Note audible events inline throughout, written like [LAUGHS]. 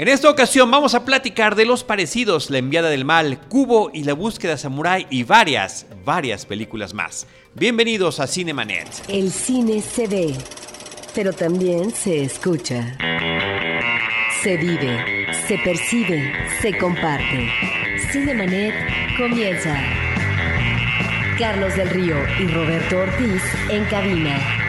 En esta ocasión vamos a platicar de los parecidos, La enviada del mal, Cubo y la búsqueda samurai y varias, varias películas más. Bienvenidos a Cinemanet. El cine se ve, pero también se escucha. Se vive, se percibe, se comparte. Cinemanet comienza. Carlos del Río y Roberto Ortiz en cabina.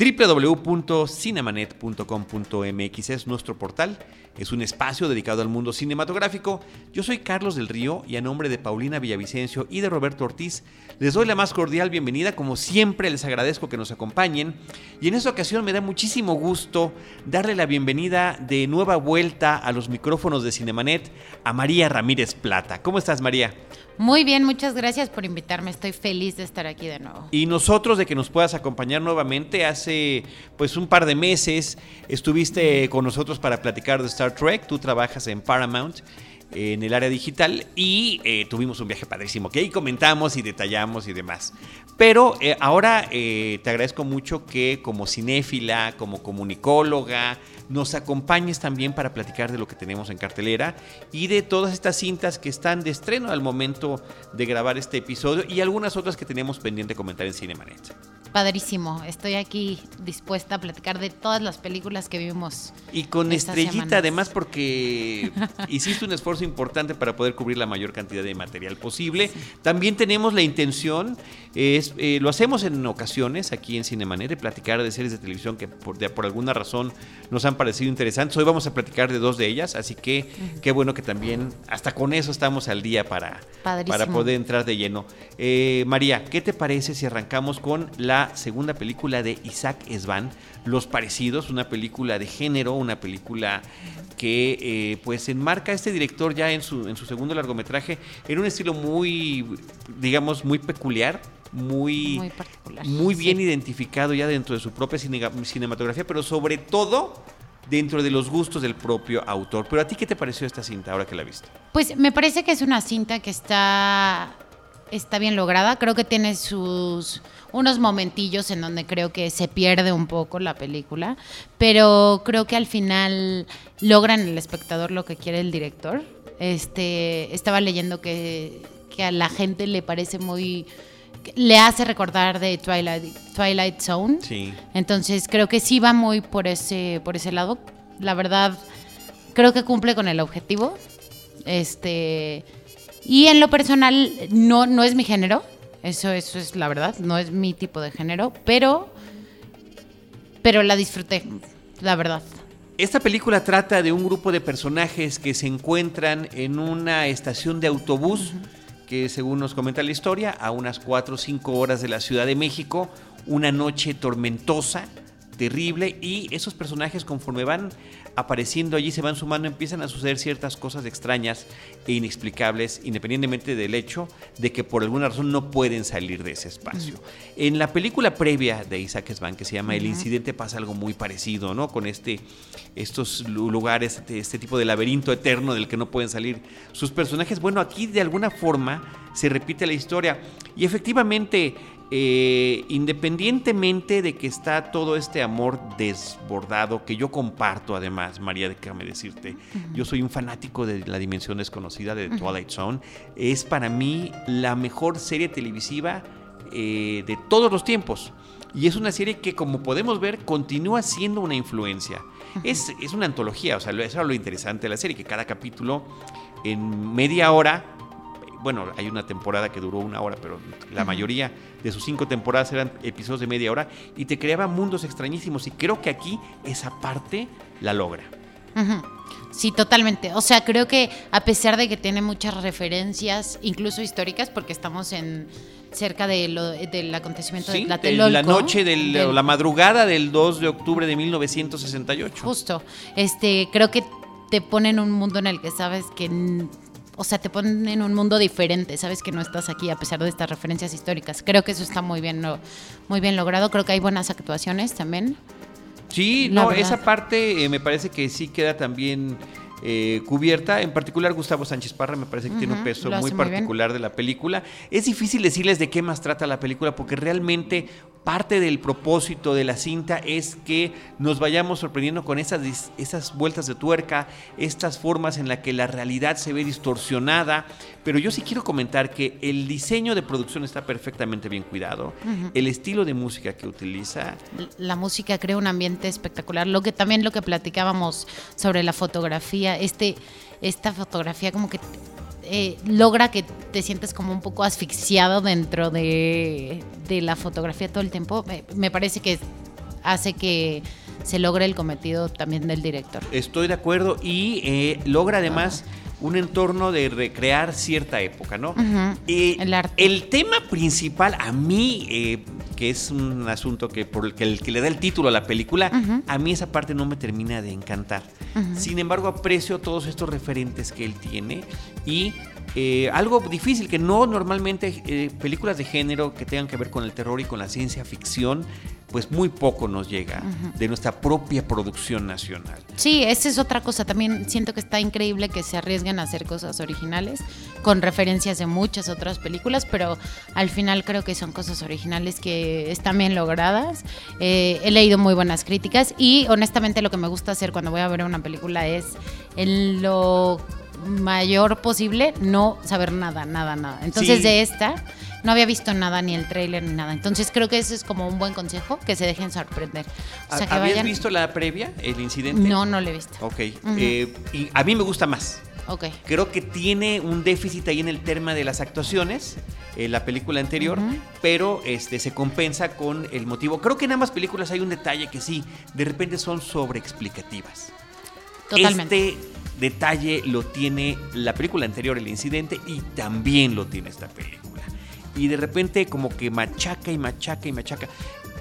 www.cinemanet.com.mx es nuestro portal, es un espacio dedicado al mundo cinematográfico. Yo soy Carlos del Río y a nombre de Paulina Villavicencio y de Roberto Ortiz les doy la más cordial bienvenida. Como siempre les agradezco que nos acompañen y en esta ocasión me da muchísimo gusto darle la bienvenida de nueva vuelta a los micrófonos de Cinemanet a María Ramírez Plata. ¿Cómo estás María? Muy bien, muchas gracias por invitarme. Estoy feliz de estar aquí de nuevo. Y nosotros de que nos puedas acompañar nuevamente. Hace pues un par de meses estuviste con nosotros para platicar de Star Trek. Tú trabajas en Paramount en el área digital y eh, tuvimos un viaje padrísimo que ahí comentamos y detallamos y demás. Pero eh, ahora eh, te agradezco mucho que como cinéfila, como comunicóloga, nos acompañes también para platicar de lo que tenemos en cartelera y de todas estas cintas que están de estreno al momento de grabar este episodio y algunas otras que tenemos pendiente comentar en Cinemanet. Padrísimo, estoy aquí dispuesta a platicar de todas las películas que vimos. Y con estrellita además porque [LAUGHS] hiciste un esfuerzo importante para poder cubrir la mayor cantidad de material posible. También tenemos la intención, es, eh, lo hacemos en ocasiones aquí en Cinemanet, de platicar de series de televisión que por, por, alguna razón nos han parecido interesantes. Hoy vamos a platicar de dos de ellas, así que qué bueno que también hasta con eso estamos al día para, para poder entrar de lleno. Eh, María, ¿qué te parece si arrancamos con la segunda película de Isaac Esban, Los Parecidos, una película de género, una película que eh, pues enmarca a este director ya en su, en su segundo largometraje en un estilo muy, digamos, muy peculiar, muy, muy, bien identificado ya dentro de su propia cinematografía, pero sobre todo dentro de los gustos del propio autor. Pero a ti, ¿qué te pareció esta cinta ahora que la viste? Pues me parece que es una cinta que está, está bien lograda. Creo que tiene sus unos momentillos en donde creo que se pierde un poco la película, pero creo que al final logran el espectador lo que quiere el director. Este, estaba leyendo que, que a la gente le parece muy le hace recordar de Twilight, Twilight Zone. Sí. Entonces creo que sí va muy por ese, por ese lado. La verdad, creo que cumple con el objetivo. Este. Y en lo personal, no, no es mi género. Eso, eso es la verdad, no es mi tipo de género, pero, pero la disfruté, la verdad. Esta película trata de un grupo de personajes que se encuentran en una estación de autobús, que según nos comenta la historia, a unas 4 o 5 horas de la Ciudad de México, una noche tormentosa, terrible, y esos personajes conforme van apareciendo allí, se van sumando, empiezan a suceder ciertas cosas extrañas e inexplicables, independientemente del hecho de que por alguna razón no pueden salir de ese espacio. En la película previa de Isaac Svan, que se llama El Incidente, pasa algo muy parecido, ¿no? Con este, estos lugares, este, este tipo de laberinto eterno del que no pueden salir sus personajes. Bueno, aquí de alguna forma se repite la historia. Y efectivamente, eh, independientemente de que está todo este amor desbordado, que yo comparto además, María, déjame decirte, yo soy un fanático de la dimensión desconocida de Twilight Zone, es para mí la mejor serie televisiva eh, de todos los tiempos. Y es una serie que, como podemos ver, continúa siendo una influencia. es, es, una antología, o sea, eso es lo interesante de la serie, que cada capítulo en media hora bueno, hay una temporada que duró una hora, pero la mayoría de sus cinco temporadas eran episodios de media hora y te creaba mundos extrañísimos y creo que aquí esa parte la logra. Sí, totalmente. O sea, creo que a pesar de que tiene muchas referencias, incluso históricas, porque estamos en cerca de lo, del acontecimiento de Tlatelolco. la noche, de la madrugada del 2 de octubre de 1968. Justo. Este, creo que te pone en un mundo en el que sabes que o sea, te ponen en un mundo diferente, sabes que no estás aquí a pesar de estas referencias históricas. Creo que eso está muy bien, muy bien logrado, creo que hay buenas actuaciones también. Sí, no, esa parte eh, me parece que sí queda también eh, cubierta. En particular, Gustavo Sánchez Parra me parece que tiene un peso muy particular de la película. Es difícil decirles de qué más trata la película porque realmente parte del propósito de la cinta es que nos vayamos sorprendiendo con esas, esas vueltas de tuerca, estas formas en las que la realidad se ve distorsionada. Pero yo sí quiero comentar que el diseño de producción está perfectamente bien cuidado. El estilo de música que utiliza. La música crea un ambiente espectacular. Lo que también lo que platicábamos sobre la fotografía, este, esta fotografía como que eh, logra que te sientes como un poco asfixiado dentro de, de la fotografía todo el tiempo. Me, parece que hace que se logre el cometido también del director. Estoy de acuerdo y eh, logra además un entorno de recrear cierta época, ¿no? Eh, el arte. el tema principal a mí, eh, que es un asunto que por el que, el que le da el título a la película, a mí esa parte no me termina de encantar. Sin embargo, aprecio todos estos referentes que él tiene y eh, algo difícil que no normalmente películas de género que tengan que ver con el terror y con la ciencia ficción, pues muy poco nos llega de nuestra propia producción nacional. Sí, esa es otra cosa. También siento que está increíble que se arriesguen a hacer cosas originales con referencias de muchas otras películas, pero al final creo que son cosas originales que están bien logradas. Eh, he leído muy buenas críticas y honestamente lo que me gusta hacer cuando voy a ver una película es en lo mayor posible no saber nada, nada, nada. Entonces Sí. de esta no había visto nada, ni el tráiler, ni nada. Entonces creo que ese es como un buen consejo, que se dejen sorprender. O sea, que ¿Habías vayan... visto la previa, el incidente? No, no lo he visto. Ok. Eh, y a mí me gusta más. Ok. Creo que tiene un déficit ahí en el tema de las actuaciones, en la película anterior, pero este, se compensa con el motivo. Creo que en ambas películas hay un detalle que sí, de repente son sobreexplicativas. Totalmente. Este detalle lo tiene la película anterior, El Incidente, y también lo tiene esta película. Y de repente como que machaca y machaca y machaca.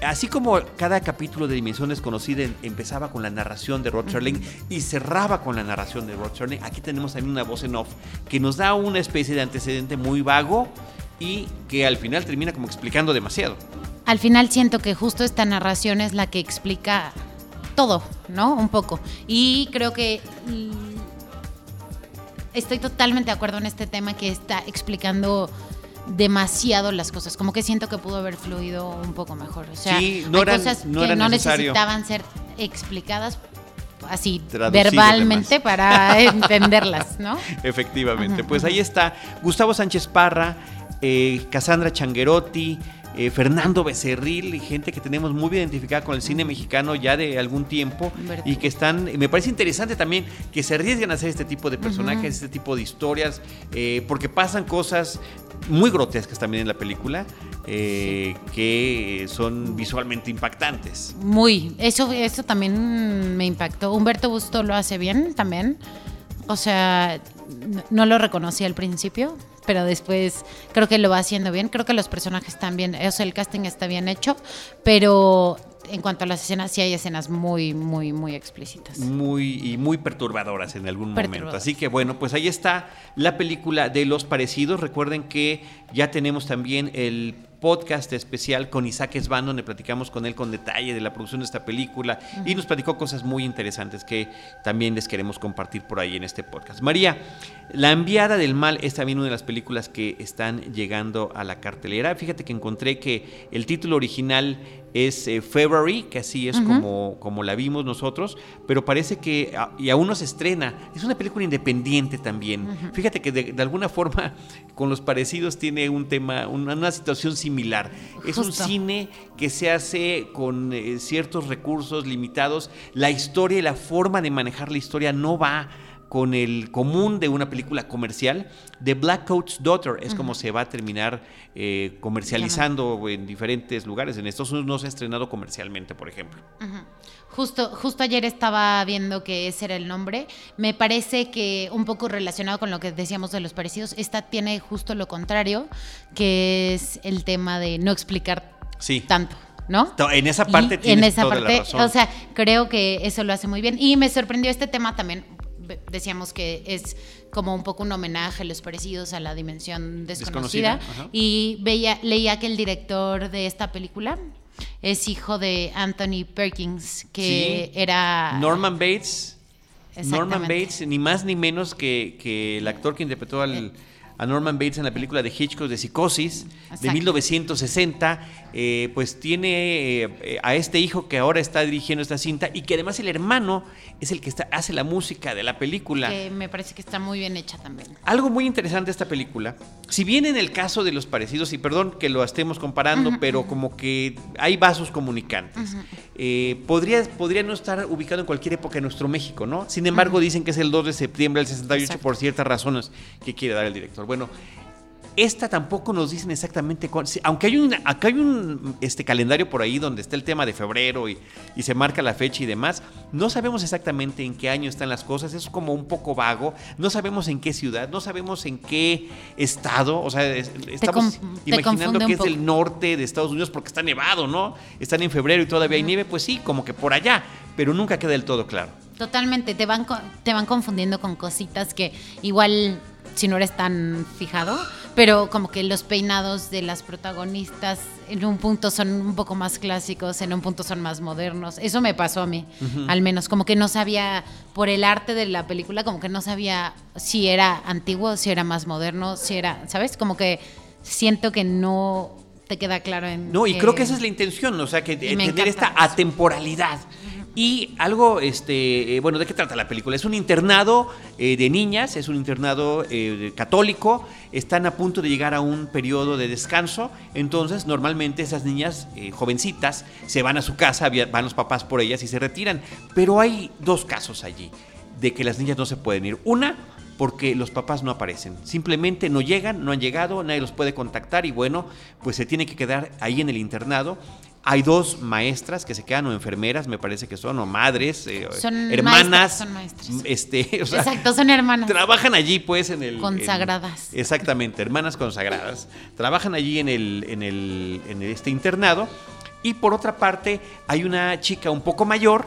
Así como cada capítulo de Dimensión Desconocida em- empezaba con la narración de Rod Serling y cerraba con la narración de Rod Serling, aquí tenemos también una voz en off que nos da una especie de antecedente muy vago y que al final termina como explicando demasiado. Al final siento que justo esta narración es la que explica todo, ¿no? Un poco. Y creo que estoy totalmente de acuerdo en este tema que está explicando demasiado las cosas, como que siento que pudo haber fluido un poco mejor. O sea, Sí, no hay eran- cosas no que no necesario. necesitaban ser explicadas así verbalmente para [LAUGHS] entenderlas, ¿no? Efectivamente. Pues ahí está Gustavo Sánchez Parra, eh, Cassandra Changuerotti, eh, Fernando Becerril, y gente que tenemos muy identificada con el cine mexicano ya de algún tiempo y que están, me parece interesante también que se arriesguen a hacer este tipo de personajes, este tipo de historias, eh, porque pasan cosas muy grotescas también en la película, eh, que son visualmente impactantes. Muy, eso, eso también me impactó. Humberto Busto lo hace bien también. O sea, no lo reconocí al principio, pero después creo que lo va haciendo bien. Creo que los personajes están bien, o sea, el casting está bien hecho, pero en cuanto a las escenas, sí hay escenas muy, muy, muy explícitas. muy y muy perturbadoras en algún momento. Así que bueno, pues ahí está la película de los parecidos. Recuerden que ya tenemos también el podcast especial con Isaac Esbán, donde platicamos con él con detalle de la producción de esta película y nos platicó cosas muy interesantes que también les queremos compartir por ahí en este podcast. María, La enviada del mal es también una de las películas que están llegando a la cartelera. Fíjate que encontré que el título original es eh, February, que así es como, como la vimos nosotros, pero parece que a- y aún no se estrena. Es una película independiente también. Fíjate que de, de alguna forma [LAUGHS] con los parecidos tiene un tema, una, una situación similar. Es un cine que se hace con eh, ciertos recursos limitados. La historia y la forma de manejar la historia no va con el común de una película comercial. The Black Coat's Daughter es como se va a terminar eh, comercializando en diferentes lugares. En Estados Unidos no se ha estrenado comercialmente, por ejemplo. Justo, justo ayer estaba viendo que ese era el nombre. Me parece que un poco relacionado con lo que decíamos de los parecidos, esta tiene justo lo contrario, que es el tema de no explicar Sí. tanto, ¿no? En esa Y parte en tienes esa toda la parte, razón. o sea, creo que eso lo hace muy bien. Y me sorprendió este tema también. Decíamos que es como un poco un homenaje, los parecidos a la dimensión desconocida. Y veía, leía que el director de esta película es hijo de Anthony Perkins, que Sí. era Norman Bates. Norman. Bates, ni más ni menos que, que el actor que interpretó al, a Norman Bates en la película de Hitchcock de Psicosis de Exacto. 1960, eh, pues tiene eh, a este hijo que ahora está dirigiendo esta cinta y que además el hermano es el que está, hace la música de la película. Que me parece que está muy bien hecha también. Algo muy interesante de esta película, si bien en el caso de los parecidos, y perdón que lo estemos comparando, pero como que hay vasos comunicantes, eh, podría, podría no estar ubicado en cualquier época de nuestro México, ¿no? Sin embargo, dicen que es el 2 de septiembre del 68 Exacto. por ciertas razones que quiere dar el director. Bueno, esta tampoco nos dicen exactamente cuándo. sí, Aunque hay un, acá hay un este, calendario por ahí donde está el tema de febrero y, y se marca la fecha y demás. No sabemos exactamente en qué año están las cosas. Es como un poco vago. No sabemos en qué ciudad. No sabemos en qué estado. O sea, es- estamos imaginando que es del norte de Estados Unidos porque está nevado, ¿no? Están en febrero y todavía hay nieve. Pues sí, como que por allá. Pero nunca queda del todo claro. Totalmente, te van, te van confundiendo con cositas que igual si no eres tan fijado, pero como que los peinados de las protagonistas en un punto son un poco más clásicos, en un punto son más modernos. Eso me pasó a mí, al menos, como que no sabía, por el arte de la película, como que no sabía si era antiguo, si era más moderno, si era, ¿sabes? Como que siento que no te queda claro en... No, y creo que esa es la intención, o sea, que tener esta eso. atemporalidad. Y algo, este, eh, bueno, ¿de qué trata la película? Es un internado eh, de niñas, es un internado eh, católico, están a punto de llegar a un periodo de descanso, entonces normalmente esas niñas jovencitas se van a su casa, van los papás por ellas y se retiran, pero hay dos casos allí de que las niñas no se pueden ir. Una, porque los papás no aparecen. Simplemente no llegan, no han llegado, nadie los puede contactar y bueno, pues se tiene que quedar ahí en el internado. Hay dos maestras que se quedan o enfermeras, me parece que son, o madres, eh, Son hermanas. maestras, son maestras. Este, [LAUGHS] o sea, Exacto, son hermanas. Trabajan allí, pues, en el. en- Consagradas. exactamente, hermanas consagradas. Trabajan allí en el, en el, en este internado. Y por otra parte, hay una chica un poco mayor,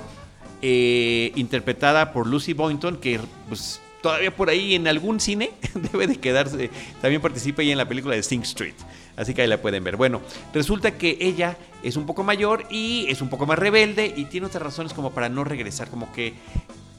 eh, interpretada por Lucy Boynton, que pues todavía por ahí en algún cine [LAUGHS] debe de quedarse. También participa ahí en la película de Sing Street. Así que ahí la pueden ver. Bueno, resulta que ella es un poco mayor y es un poco más rebelde y tiene otras razones como para no regresar, como que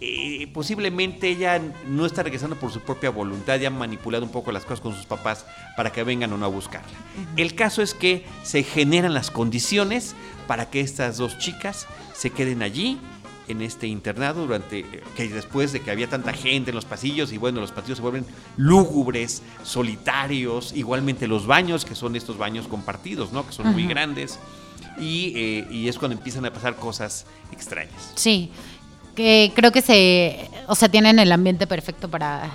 eh, posiblemente ella no está regresando por su propia voluntad, ya ha manipulado un poco las cosas con sus papás para que vengan o no a buscarla. El caso es que se generan las condiciones para que estas dos chicas se queden allí en este internado durante eh, que después de que había tanta gente en los pasillos y bueno los pasillos se vuelven lúgubres solitarios igualmente los baños que son estos baños compartidos no que son muy grandes. Y, eh, y es cuando empiezan a pasar cosas extrañas. Sí, que creo que se, o sea, tienen el ambiente perfecto para,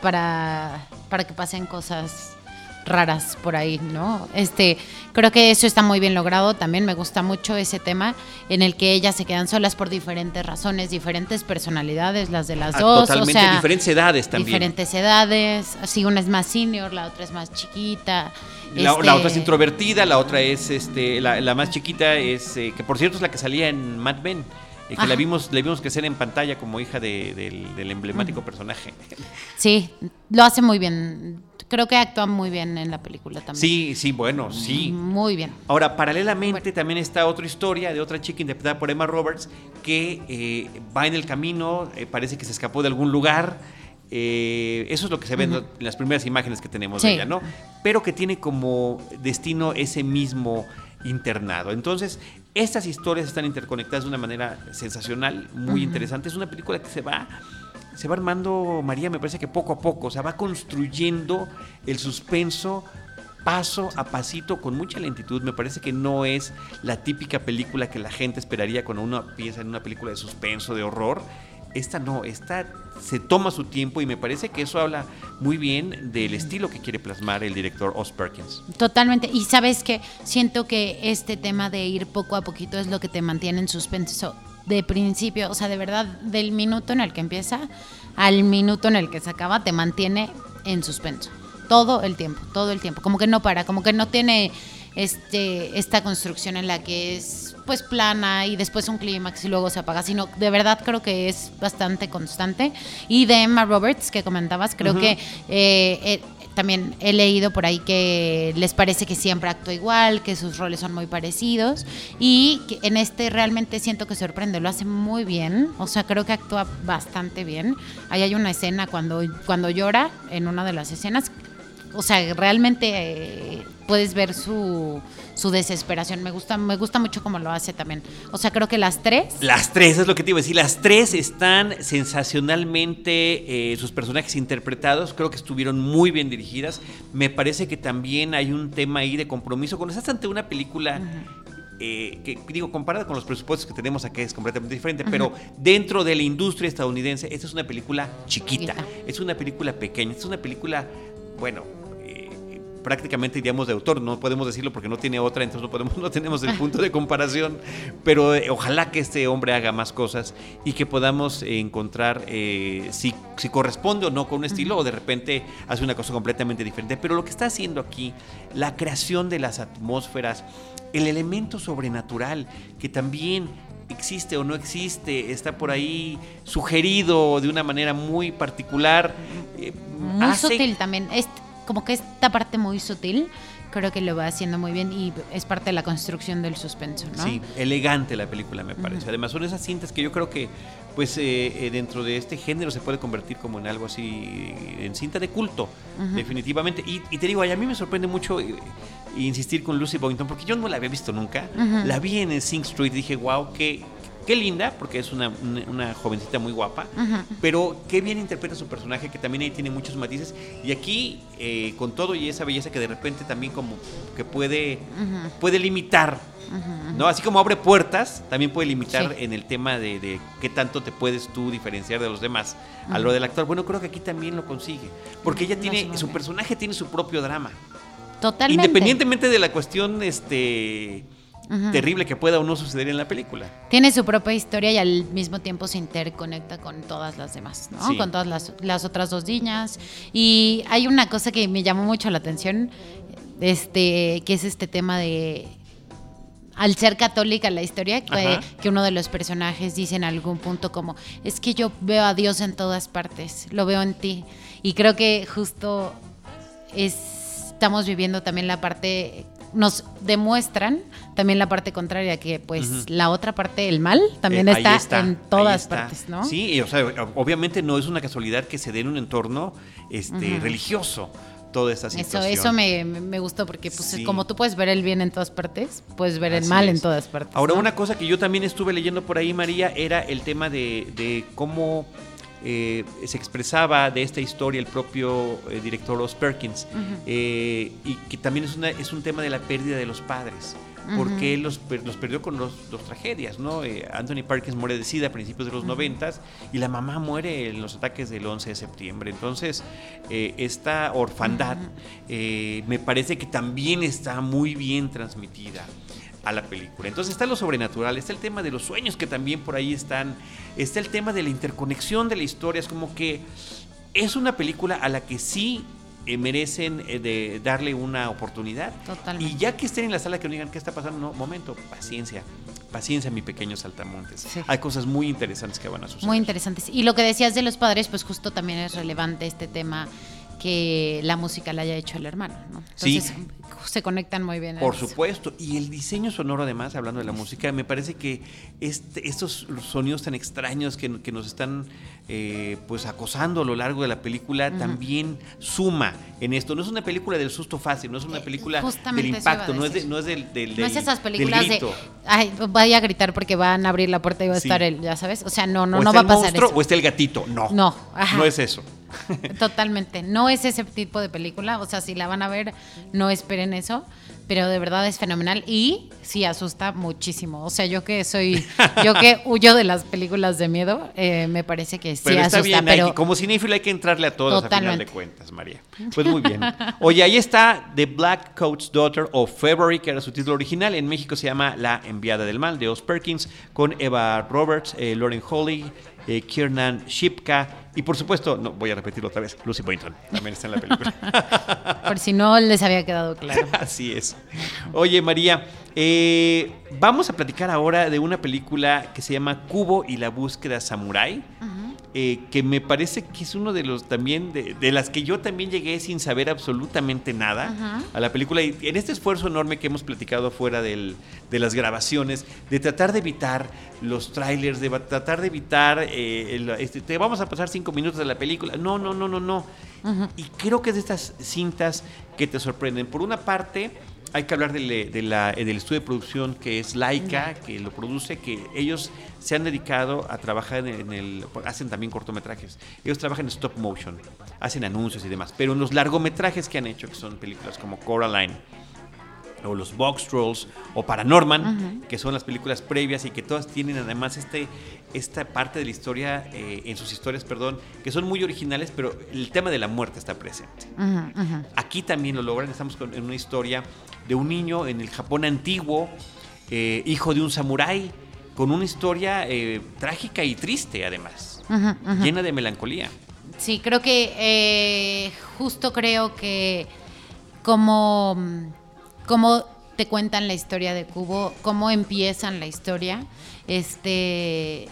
para, para que pasen cosas raras por ahí, ¿no? Este, creo que eso está muy bien logrado, también me gusta mucho ese tema en el que ellas se quedan solas por diferentes razones, diferentes personalidades, las de las Ah, dos, totalmente o sea, diferentes edades también diferentes edades, así una es más senior, la otra es más chiquita. La, este, la otra es introvertida, la otra es, este, la, la más chiquita es, eh, que por cierto es la que salía en Mad Men, eh, que la vimos, la vimos crecer en pantalla como hija de- del, del emblemático personaje. Sí, lo hace muy bien. Creo que actúa muy bien en la película también. Sí, sí, bueno, sí. Muy bien. Ahora, paralelamente Bueno. también está otra historia de otra chica interpretada por Emma Roberts que eh, va en el camino, eh, parece que se escapó de algún lugar. eh, eso es lo que se ve en las primeras imágenes que tenemos de ella, ¿no? Pero que tiene como destino ese mismo internado. Entonces, estas historias están interconectadas de una manera sensacional, muy interesante. Es una película que se va se va armando, María, me parece que poco a poco, o sea, va construyendo el suspenso paso a pasito con mucha lentitud. Me parece que no es la típica película que la gente esperaría cuando uno piensa en una película de suspenso, de horror. Esta no, esta se toma su tiempo y me parece que eso habla muy bien del estilo que quiere plasmar el director Oz Perkins. Totalmente. Y sabes que siento que este tema de ir poco a poquito es lo que te mantiene en suspenso de principio, o sea, de verdad, del minuto en el que empieza al minuto en el que se acaba, te mantiene en suspenso. Todo el tiempo, todo el tiempo. Como que no para, como que no tiene este, esta construcción en la que es pues plana y después un clímax y luego se apaga, sino de verdad creo que es bastante constante. Y de Emma Roberts que comentabas, creo que eh, eh, también he leído por ahí que les parece que siempre actúa igual, que sus roles son muy parecidos y que en este realmente siento que sorprende, lo hace muy bien, o sea, creo que actúa bastante bien. Ahí hay una escena cuando, cuando llora en una de las escenas o sea, realmente eh, puedes ver su, su desesperación. Me gusta, me gusta mucho cómo lo hace también. O sea, creo que las tres. Las tres, es lo que te iba a decir. Las tres están sensacionalmente, eh, sus personajes interpretados, creo que estuvieron muy bien dirigidas. Me parece que también hay un tema ahí de compromiso. Cuando estás ante una película eh, que digo, comparada con los presupuestos que tenemos aquí es completamente diferente, pero dentro de la industria estadounidense, esta es una película chiquita, es una película pequeña, es una película, bueno, prácticamente diríamos de autor, no podemos decirlo porque no tiene otra, entonces no, podemos, [LAUGHS] no tenemos el punto de comparación, pero eh, ojalá que este hombre haga más cosas y que podamos encontrar si, si, corresponde o no con un estilo o de repente hace una cosa completamente diferente, pero lo que está haciendo aquí, la creación de las atmósferas, el elemento sobrenatural que también existe o no existe, está por ahí sugerido de una manera muy particular. Eh, muy sutil también, es como que esta parte muy sutil creo que lo va haciendo muy bien y es parte de la construcción del suspenso, ¿no? Sí, elegante la película me parece. Además son esas cintas que yo creo que pues eh, eh, dentro de este género se puede convertir como en algo así, en cinta de culto, definitivamente. Y, te digo, a mí me sorprende mucho insistir con Lucy Boynton, porque yo no la había visto nunca. La vi en el Sing Street y dije, wow, qué, qué linda, porque es una, una, jovencita muy guapa, pero qué bien interpreta su personaje, que también ahí tiene muchos matices. Y aquí, eh, con todo y esa belleza que de repente también como que puede, puede limitar, ¿no? Así como abre puertas, también puede limitar en el tema de, de, qué tanto te puedes tú diferenciar de los demás. A lo del actor, bueno, creo que aquí también lo consigue, porque ella tiene, su personaje tiene su propio drama. Totalmente. Independientemente de la cuestión este, terrible que pueda o no suceder en la película. Tiene su propia historia y al mismo tiempo se interconecta con todas las demás, ¿no? Con todas las, las, otras dos niñas. Y hay una cosa que me llamó mucho la atención, este, que es este tema de al ser católica la historia, que, que, uno de los personajes dice en algún punto como, es que yo veo a Dios en todas partes, lo veo en ti. Y creo que justo es estamos viviendo también la parte nos demuestran también la parte contraria, que pues la otra parte, el mal, también eh, está, en todas partes, ¿no? Sí, o sea, obviamente no es una casualidad que se dé en un entorno este, religioso toda esta situación. Eso, eso me, me gustó porque pues como tú puedes ver el bien en todas partes, puedes ver el mal en todas partes. Ahora, una cosa que yo también estuve leyendo por ahí, María, era el tema de, de cómo eh, se expresaba de esta historia el propio eh, director Ross Perkins, eh, y que también es, una, es un tema de la pérdida de los padres porque él los, los, perdió con dos tragedias, ¿no? Anthony Perkins muere de SIDA a principios de los noventas y la mamá muere en los ataques del 11 de septiembre. Entonces, esta orfandad me parece que también está muy bien transmitida a la película. Entonces está lo sobrenatural, está el tema de los sueños que también por ahí están, está el tema de la interconexión de la historia, es como que es una película a la que sí eh, merecen eh, de darle una oportunidad. Totalmente. Y ya que estén en la sala que no digan qué está pasando, no, momento, paciencia, paciencia, mi pequeño saltamontes. Hay cosas muy interesantes que van a suceder. Muy interesantes. Y lo que decías de los padres, pues justo también es relevante este tema que la música la haya hecho el hermano, ¿no? Entonces, sí se conectan muy bien. Por supuesto. Y el diseño sonoro, además, hablando de la música, me parece que este, estos sonidos tan extraños que, nos están eh, pues acosando a lo largo de la película también suma en esto. No es una película del susto fácil, no es una eh, película del impacto, no es, no es del, del, No es esas películas de. Ay, vaya a gritar porque van a abrir la puerta y va a estar él, ya sabes. O sea, no, no, no va a pasar eso. O está el gatito. No. No, no es eso. [LAUGHS] Totalmente. No es ese tipo de película. O sea, si la van a ver, no esperen eso. Pero de verdad es fenomenal y sí asusta muchísimo. O sea, yo que soy, yo que [LAUGHS] huyo de las películas de miedo, eh, me parece que sí pero está Bien, pero como cinéfilo hay que entrarle a todas a final de cuentas, María. Pues muy bien. Oye, ahí está The Black Coat's Daughter of February, que era su título original. En México se llama La Enviada del Mal, de Os Perkins, con Eva Roberts, eh, Lauren Holly, eh, Kiernan Shipka y por supuesto, no voy a repetirlo otra vez, Lucy Boynton también está en la película. [LAUGHS] por si no les había quedado claro. [LAUGHS] Así es. Oye, María, eh, vamos a platicar ahora de una película que se llama Cubo y la búsqueda samurai. Eh, que me parece que es uno de los también, de, de las que yo también llegué sin saber absolutamente nada Ajá. a la película. Y en este esfuerzo enorme que hemos platicado fuera del- de las grabaciones, de tratar de evitar los trailers, de tratar de evitar, eh, el- este, te vamos a pasar cinco minutos de la película. No, no, no, no, no. Y creo que es de estas cintas que te sorprenden. Por una parte, hay que hablar del, de la- del estudio de producción que es Laika, que lo produce, que ellos se han dedicado a trabajar en el, en el- hacen también cortometrajes. Ellos trabajan en stop motion, hacen anuncios y demás. Pero en los largometrajes que han hecho, que son películas como Coraline, o los Box Trolls o Paranorman, que son las películas previas y que todas tienen además este, esta parte de la historia, eh, en sus historias, perdón, que son muy originales, pero el tema de la muerte está presente. Ujú, ujú. Aquí también lo logran, estamos con- en una historia de un niño en el Japón antiguo, eh, hijo de un samurái, con una historia eh, trágica y triste además, llena de melancolía. Sí, creo que eh, justo creo que como, como te cuentan la historia de Cubo, cómo empiezan la historia, este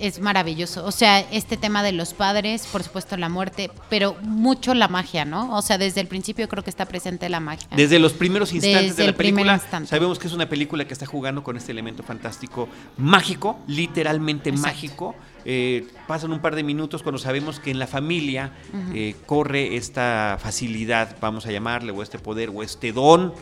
es maravilloso. O sea, este tema de los padres, por supuesto la muerte, pero mucho la magia, ¿no? O sea, desde el principio creo que está presente la magia. Desde los primeros instantes Desde de la película, sabemos que es una película que está jugando con este elemento fantástico mágico, literalmente Exacto. mágico. Eh, pasan un par de minutos cuando sabemos que en la familia eh, corre esta facilidad, vamos a llamarle, o este poder, o este don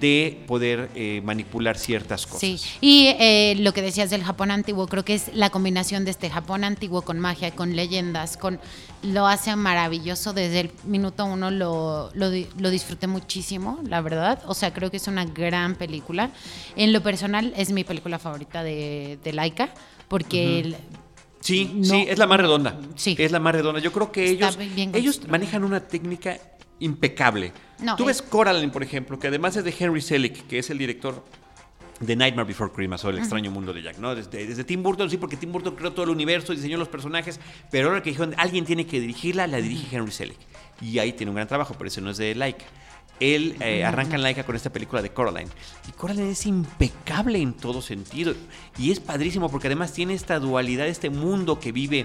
de poder eh, manipular ciertas cosas. Sí, y eh, lo que decías del Japón antiguo, creo que es la combinación de este Japón antiguo con magia, con leyendas, con lo hace maravilloso. Desde el minuto uno lo, lo, di- lo disfruté muchísimo, la verdad. O sea, creo que es una gran película. En lo personal, es mi película favorita de, de Laika, porque el- Sí, No. sí, es la más redonda. Sí. Es la más redonda. Yo creo que Está ellos, ellos manejan una técnica impecable. No, Tú eh. ves Coraline, por ejemplo, que además es de Henry Selick, que es el director de Nightmare Before Christmas o El extraño mundo de Jack, ¿no? Desde, desde Tim Burton, sí, porque Tim Burton creó todo el universo, diseñó los personajes, pero ahora que dijeron, alguien tiene que dirigirla, la dirige Henry Selick. Y ahí tiene un gran trabajo, pero ese no es de Laika. Él eh, arranca en Laika con esta película de Coraline. Y Coraline es impecable en todo sentido. Y es padrísimo porque además tiene esta dualidad, este mundo que vive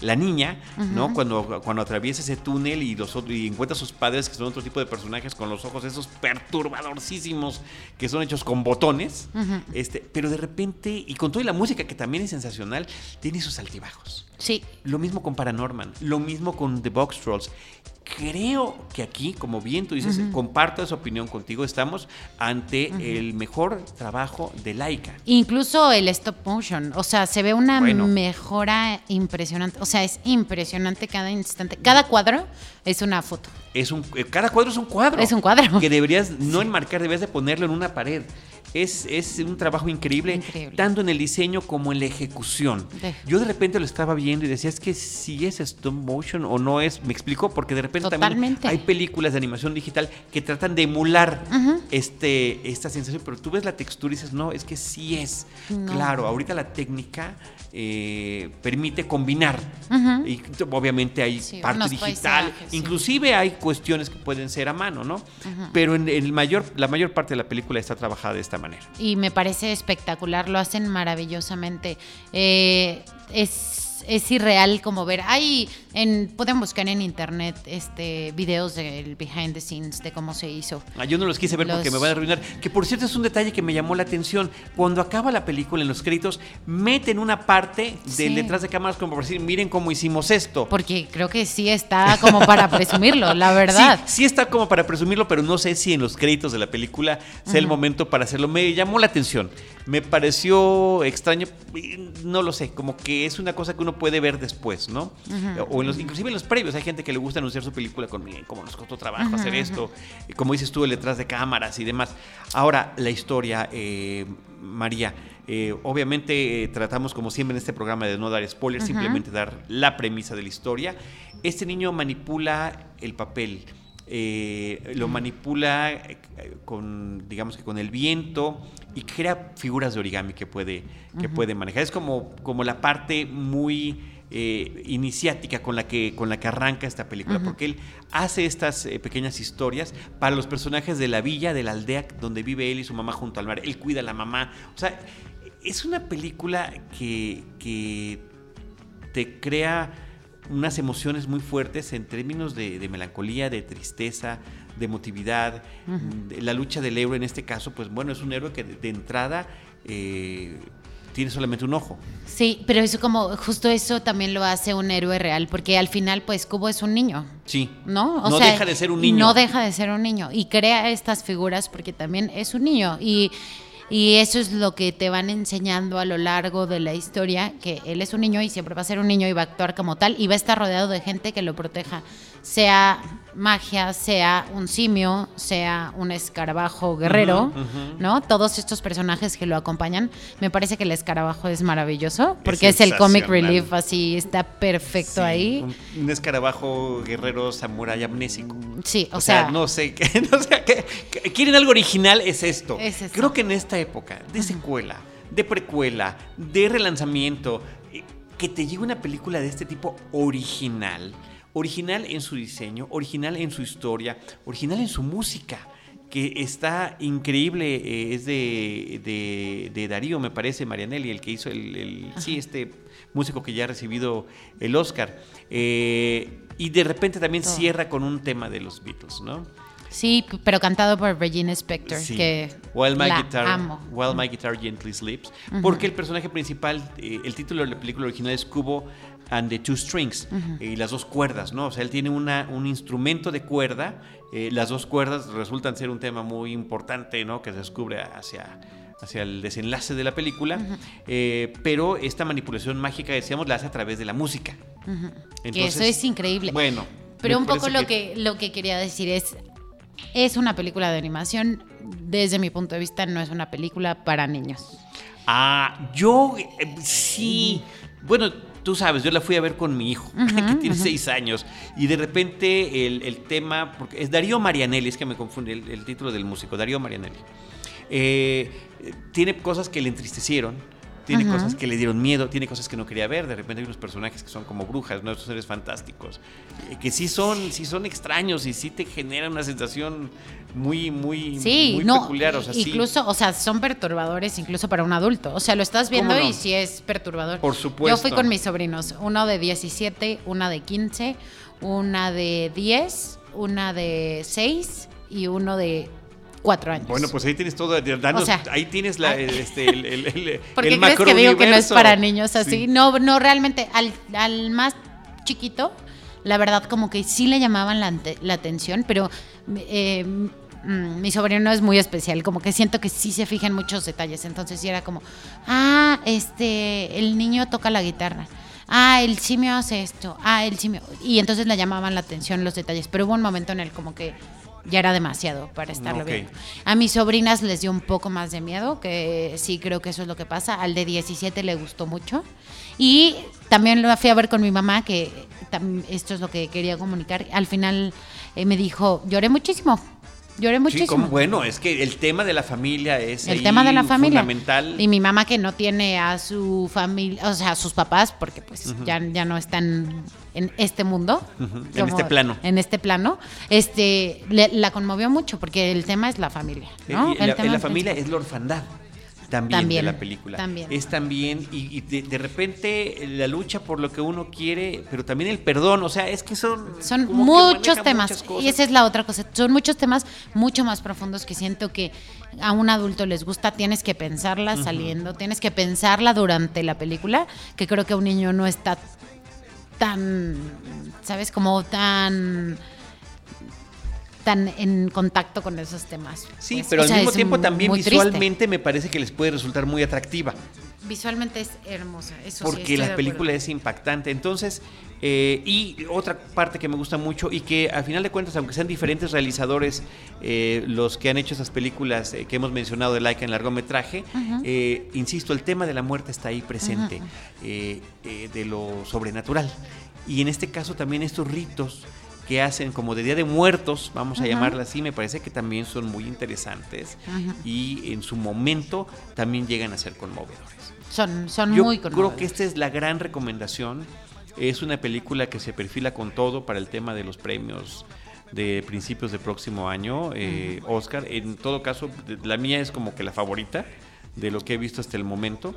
la niña, ¿no? Cuando, cuando atraviesa ese túnel y, los, y encuentra a sus padres, que son otro tipo de personajes con los ojos esos perturbadorcísimos, que son hechos con botones. este, pero de repente, y con toda la música que también es sensacional, tiene sus altibajos. sí, Lo mismo con Paranorman, lo mismo con The Box Trolls. Creo que aquí, como bien tú dices, comparto esa opinión contigo, estamos ante el mejor trabajo de Laika. Incluso el stop motion, o sea, se ve una Bueno. mejora impresionante, o sea, es impresionante cada instante, cada cuadro es una foto. Es un, eh, cada cuadro es un cuadro. Es un cuadro. Que deberías no enmarcar, deberías de ponerlo en una pared. Es, es un trabajo increíble, Increíble. tanto en el diseño como en la ejecución. De- Yo de repente lo estaba viendo y decía, es que si es stop motion o no es, me explico, porque de repente también hay películas de animación digital que tratan de emular este, esta sensación, pero tú ves la textura y dices, no, es que sí es. No. Claro, ahorita la técnica eh, permite combinar. Y obviamente hay Sí, parte digital, sí. inclusive hay cuestiones que pueden ser a mano, ¿no? Pero en, el mayor, la mayor parte de la película está trabajada de esta manera. y me parece espectacular, lo hacen maravillosamente. Eh, es, es irreal como ver. Hay, en, pueden buscar en internet este videos del behind the scenes de cómo se hizo. Ah, Yo no los quise ver porque me van a arruinar. Que por cierto es un detalle que me llamó la atención. Cuando acaba la película en los créditos, meten una parte Sí. detrás de cámaras como por decir, miren cómo hicimos esto. Porque creo que sí está como para presumirlo, [LAUGHS] la verdad. Sí, sí está como para presumirlo, pero no sé si en los créditos de la película sea el momento para hacerlo. Me llamó la atención. Me pareció extraño, no lo sé, como que es una cosa que uno puede ver después, ¿no? O en los, inclusive en los previos hay gente que le gusta anunciar su película con miren cómo nos costó trabajo hacer esto, y como dices tú, el detrás de cámaras y demás. Ahora, la historia, eh, María. eh, obviamente eh, tratamos como siempre en este programa de no dar spoilers, simplemente dar la premisa de la historia. Este niño manipula el papel, eh, lo manipula con, digamos que con el viento y crea figuras de origami que puede, que puede manejar. Es como, como la parte muy eh, iniciática con la, que, con la que arranca esta película, porque él hace estas eh, pequeñas historias para los personajes de la villa, de la aldea donde vive él y su mamá junto al mar. Él cuida a la mamá. O sea, es una película que, que te crea unas emociones muy fuertes en términos de, de melancolía, de tristeza, de emotividad. de La lucha del héroe en este caso, pues bueno, es un héroe que de, de entrada eh, tiene solamente un ojo. Sí, pero eso como, justo eso también lo hace un héroe real, porque al final, pues, Cubo es un niño. Sí. ¿No? No deja de ser un niño. No deja de ser un niño. Y crea estas figuras porque también es un niño. Y, y eso es lo que te van enseñando a lo largo de la historia, que él es un niño y siempre va a ser un niño y va a actuar como tal y va a estar rodeado de gente que lo proteja. Sea magia, sea un simio, sea un escarabajo guerrero. ¿no? Todos estos personajes que lo acompañan. Me parece que el escarabajo es maravilloso porque es, el comic relief, así está perfecto Sí, ahí. Un, un escarabajo guerrero samurái amnésico. Sí, o, O, sea, sea, no sé, qué- [LAUGHS] no sé, qué- qué- quieren algo original, es esto. Es eso. Creo que en esta época de secuela, de precuela, de relanzamiento, eh, que te llegue una película de este tipo original, original en su diseño, original en su historia, original en su música, que está increíble, eh, es de, de- de Darío, me parece, Marianelli, el que hizo el, el- sí, este músico que ya ha recibido el Oscar. Eh, y de repente también Todo. cierra con un tema de los Beatles, ¿no? sí, pero cantado por Regina Spector, Sí. que While My la Guitar, amo. While My Guitar Gently Sleeps, porque el personaje principal, eh, el título de la película original es Cubo and the Two Strings, y las dos cuerdas, ¿no? O sea, él tiene una, un instrumento de cuerda, eh, las dos cuerdas resultan ser un tema muy importante, ¿no? Que se descubre hacia hacia el desenlace de la película, eh, pero esta manipulación mágica, decíamos, la hace a través de la música. que eso es increíble. Bueno. Pero un poco lo que, lo que quería decir es, es una película de animación, desde mi punto de vista no es una película para niños. Ah, yo eh, sí. Bueno, tú sabes, yo la fui a ver con mi hijo, [LAUGHS] que tiene seis años, y de repente el, el tema, porque es Darío Marianelli, es que me confunde el, el título del músico, Darío Marianelli. Eh, tiene cosas que le entristecieron, tiene cosas que le dieron miedo, tiene cosas que no quería ver. De repente hay unos personajes que son como brujas, ¿no? Estos seres fantásticos, eh, que sí son, sí son extraños y sí te generan una sensación muy, muy, Sí, muy no, peculiar. O sea, sí. incluso, o sea, son perturbadores incluso para un adulto. O sea, lo estás viendo y sí es perturbador. Por supuesto. Yo fui con mis sobrinos, uno de 17, una de 15, una de 10, una de 6 y uno de 4 años. Bueno, pues ahí tienes todo, danos- O sea, ahí tienes la, este, el, el, el, [LAUGHS] ¿Por qué el crees que digo que no es para niños así? Sí. No, no, realmente, al, al más chiquito, la verdad, como que sí le llamaban la, la atención, pero eh, mm, mi sobrino es muy especial, como que siento que sí se fija en muchos detalles, entonces sí era como, ah, este, el niño toca la guitarra. Ah, el simio hace esto. Ah, el simio. Y entonces le llamaban la atención los detalles. Pero hubo un momento en el como que ya era demasiado para estarlo Ok. viendo. A mis sobrinas les dio un poco más de miedo, que sí creo que eso es lo que pasa. Al de 17 le gustó mucho. Y también lo fui a ver con mi mamá, que esto es lo que quería comunicar. Al final eh, me dijo, lloré muchísimo. Lloré Sí, muchísimo. como- bueno, es que el tema de la familia es el ahí tema de la familia. fundamental. Y mi mamá que no tiene a su familia, o sea, a sus papás, porque pues ya, ya no están en este mundo. En este plano. En este plano. Este, le- la conmovió mucho porque el tema es la familia, ¿no? Eh, y El la, tema la familia es la orfandad. También, También, de la película. también. Es también, y, y de, de repente la lucha por lo que uno quiere, pero también el perdón. O sea, es que son. Son muchos temas. Y esa es la otra cosa. Son muchos temas mucho más profundos que siento que a un adulto les gusta. Tienes que pensarla saliendo, tienes que pensarla durante la película, que creo que un niño no está tan, ¿sabes? Como tan tan en contacto con esos temas. Sí, pues. pero O al mismo tiempo también triste. visualmente me parece que les puede resultar muy atractiva. Visualmente es hermosa. Eso sí, porque de la película es impactante. Entonces, eh, y otra parte que me gusta mucho y que al final de cuentas, aunque sean diferentes realizadores eh, los que han hecho esas películas eh, que hemos mencionado de Laika en largometraje, eh, insisto, el tema de la muerte está ahí presente, eh, de lo sobrenatural. Y en este caso también estos ritos que hacen como de Día de Muertos, vamos a Ujú. llamarla así, me parece que también son muy interesantes Ujú. y en su momento también llegan a ser conmovedores. Son, son Yo muy creo conmovedores. que esta es la gran recomendación. Es una película que se perfila con todo para el tema de los premios de principios del próximo año, eh, Oscar. En todo caso, la mía es como que la favorita, de lo que he visto hasta el momento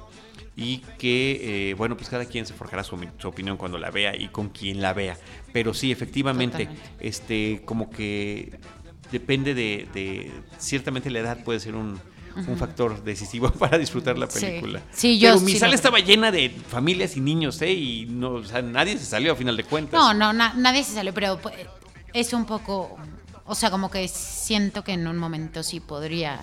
y que, eh, bueno, pues cada quien se forjará su, su, opinión cuando la vea y con quien la vea. Pero sí, efectivamente, Totalmente. este, como que depende de, de, ciertamente la edad puede ser un, un factor decisivo [LAUGHS] para disfrutar la película. Sí, yo Pero mi sala estaba llena de familias y niños, ¿eh? Y no, o sea, nadie se salió a final de cuentas. No, no, na- nadie se salió, pero pues, es un poco, o sea, como que siento que en un momento sí podría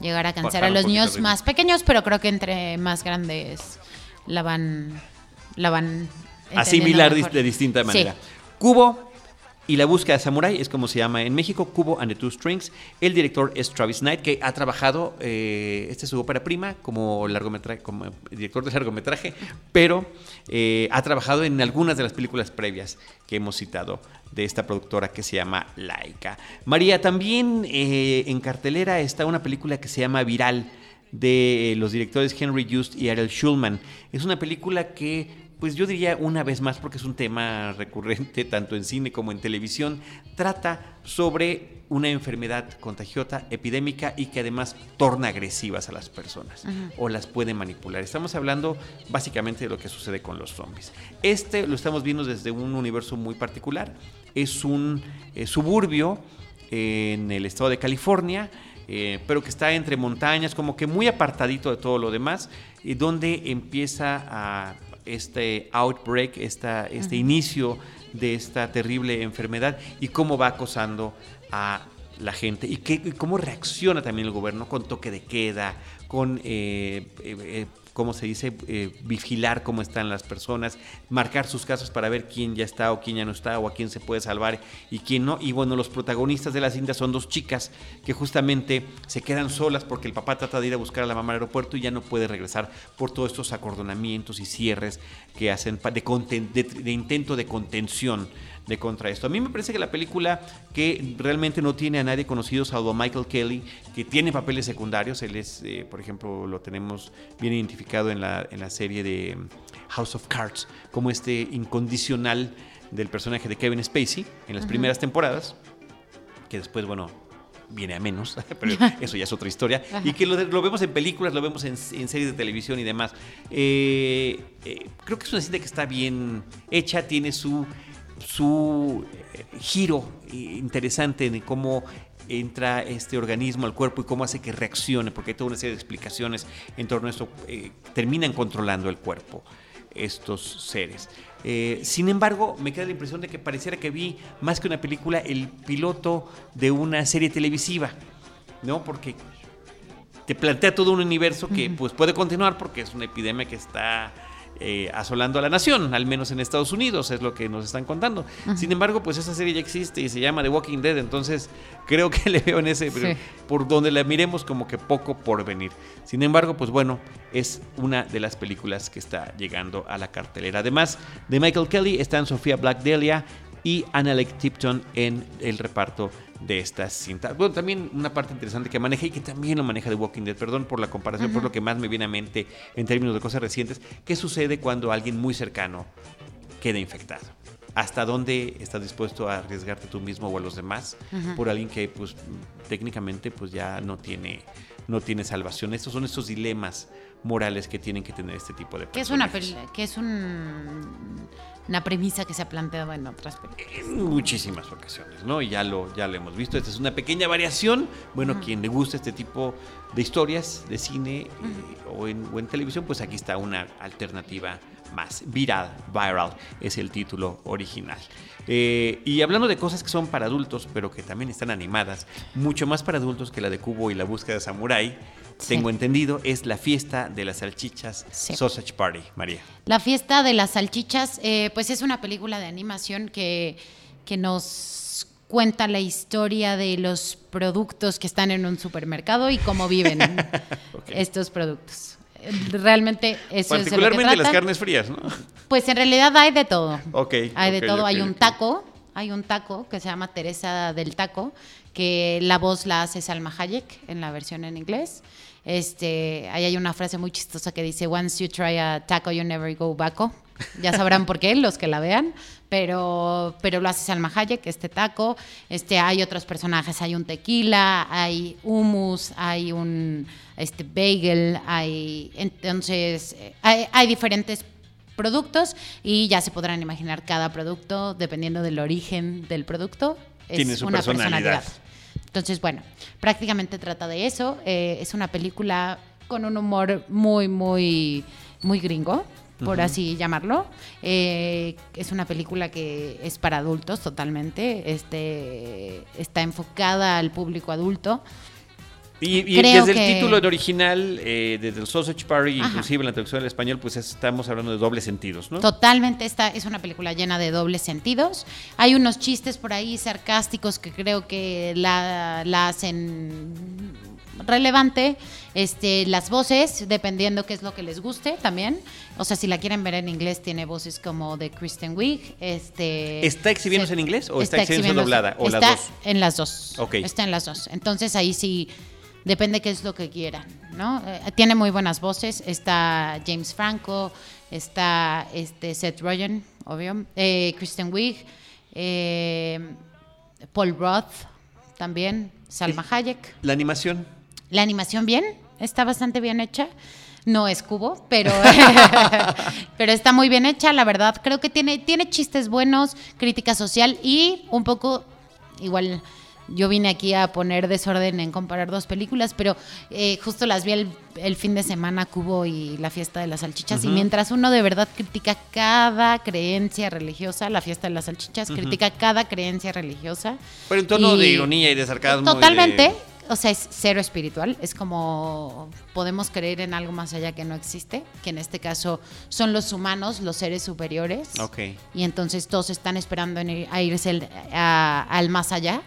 llegar a cansar a los niños más pequeños, pero creo que entre más grandes la van, la van asimilar mejor. de distinta Sí. manera. Cubo y la búsqueda de Samurai es como se llama en México, Cubo and the Two Strings. El director es Travis Knight, que ha trabajado, eh, esta es su ópera prima, como, largometraje, como director de largometraje, pero eh, ha trabajado en algunas de las películas previas que hemos citado de esta productora que se llama Laika. María, también eh, en cartelera está una película que se llama Viral de los directores Henry Just y Ariel Schulman. Es una película que pues yo diría una vez más, porque es un tema recurrente [LAUGHS] tanto en cine como en televisión, trata sobre una enfermedad contagiosa, epidémica y que además torna agresivas a las personas o las puede manipular. Estamos hablando básicamente de lo que sucede con los zombies. Este lo estamos viendo desde un universo muy particular. Es un eh, suburbio en el estado de California, eh, pero que está entre montañas, como que muy apartadito de todo lo demás, y donde empieza a este outbreak, esta, este inicio de esta terrible enfermedad y cómo va acosando a la gente y, qué, y cómo reacciona también el gobierno con toque de queda, con, eh, eh, eh, ¿cómo se dice?, Eh, vigilar cómo están las personas, marcar sus casos para ver quién ya está o quién ya no está o a quién se puede salvar y quién no. Y bueno, los protagonistas de la cinta son dos chicas que justamente se quedan solas porque el papá trata de ir a buscar a la mamá al aeropuerto y ya no puede regresar por todos estos acordonamientos y cierres que hacen de intento de contención de contra esto. A mí me parece que la película que realmente no tiene a nadie conocido salvo a Michael Kelly, que tiene papeles secundarios, él es, eh, por ejemplo, lo tenemos bien identificado en la, en la serie de House of Cards, como este incondicional del personaje de Kevin Spacey en las primeras temporadas, que después, bueno, viene a menos, [LAUGHS] pero [LAUGHS] eso ya es otra historia, y que lo vemos en películas, lo vemos en, en series de televisión y demás. Eh, eh, creo que es una cinta que está bien hecha, tiene su, su eh, giro interesante de cómo entra este organismo al cuerpo y cómo hace que reaccione, porque hay toda una serie de explicaciones en torno a esto, eh, terminan controlando el cuerpo estos seres. Eh, sin embargo, me queda la impresión de que pareciera que vi más que una película el piloto de una serie televisiva, ¿no? Porque te plantea todo un universo que pues puede continuar porque es una epidemia que está eh, asolando a la nación, al menos en Estados Unidos, es lo que nos están contando. Sin embargo, pues esa serie ya existe y se llama The Walking Dead, entonces creo que [LAUGHS] le veo en ese, Sí. por donde la miremos como que poco por venir. Sin embargo, pues bueno, es una de las películas que está llegando a la cartelera. Además de Michael Kelly están Sofía Black Delia y Annalek Tipton en el reparto de estas cintas. Bueno, también una parte interesante que maneja y que también lo maneja The Walking Dead, perdón por la comparación, por lo que más me viene a mente en términos de cosas recientes, ¿qué sucede cuando alguien muy cercano queda infectado? ¿Hasta dónde estás dispuesto a arriesgarte tú mismo o a los demás por alguien que pues técnicamente pues ya no tiene no tiene salvación? Estos son estos dilemas morales que tienen que tener este tipo de Que es una que es un- una premisa que se ha planteado en otras películas. en muchísimas ocasiones, ¿no? Y ya lo, ya lo hemos visto. Esta es una pequeña variación. Bueno, quien le gusta este tipo de historias de cine eh, o, en, o en televisión, pues aquí está una alternativa más. Viral, Viral es el título original. Eh, y hablando de cosas que son para adultos, pero que también están animadas, mucho más para adultos que la de Cubo y la búsqueda de Samurai, Sí. tengo entendido, es la fiesta de las salchichas Sí. Sausage Party, María. La fiesta de las salchichas, eh, pues es una película de animación que, que nos cuenta la historia de los productos que están en un supermercado y cómo viven [LAUGHS] estos productos. Realmente eso es de lo que Particularmente las trata. carnes frías, ¿no? Pues en realidad hay de todo. Ok. Hay de todo. hay un taco, hay un taco que se llama Teresa del Taco, que la voz la hace Salma Hayek en la versión en inglés. Este, ahí hay una frase muy chistosa que dice, once you try a taco, you never go back. Ya sabrán por qué, los que la vean, pero, pero lo hace Salma Hayek, este taco. Este, hay otros personajes, hay un tequila, hay hummus, hay un este, bagel, hay, entonces, hay, hay diferentes productos y ya se podrán imaginar cada producto, dependiendo del origen del producto, es Tiene su una personalidad. Entonces, bueno, prácticamente trata de eso. Eh, es una película con un humor muy, muy, muy gringo, por así llamarlo. Eh, es una película que es para adultos totalmente. Este, está enfocada al público adulto. Y, desde que- el título en original, eh, desde el Sausage Party, Ajá. inclusive en la traducción al español, pues estamos hablando de dobles sentidos, ¿no? Totalmente, esta es una película llena de dobles sentidos. Hay unos chistes por ahí sarcásticos que creo que la, la hacen relevante. Este, las voces, dependiendo qué es lo que les guste también. O sea, si la quieren ver en inglés, tiene voces como de Kristen Wiig. Este, ¿Está exhibiéndose se- en inglés o está exhibiéndose doblada, o las está dos? En las dos. Ok. Está en las dos. Entonces ahí sí depende qué es lo que quieran, ¿no? Eh, tiene muy buenas voces. Está James Franco, está este Seth Rogen, obvio, eh, Kristen Wiig, eh, Paul Roth también, Salma Hayek. La animación. La animación bien, está bastante bien hecha. No es cubo, pero, [LAUGHS] [LAUGHS] pero está muy bien hecha, la verdad. Creo que tiene, tiene chistes buenos, crítica social y un poco, igual, yo vine aquí a poner desorden en comparar dos películas, pero eh, justo las vi el, el fin de semana, Cubo y La Fiesta de las Salchichas. Y mientras uno de verdad critica cada creencia religiosa, La Fiesta de las Salchichas critica cada creencia religiosa. Pero en tono de ironía y de sarcasmo. y de- Totalmente. O sea, es cero espiritual. Es como podemos creer en algo más allá que no existe, que en este caso son los humanos, los seres superiores. Ok. Y entonces todos están esperando en ir- a irse el- a- al más allá,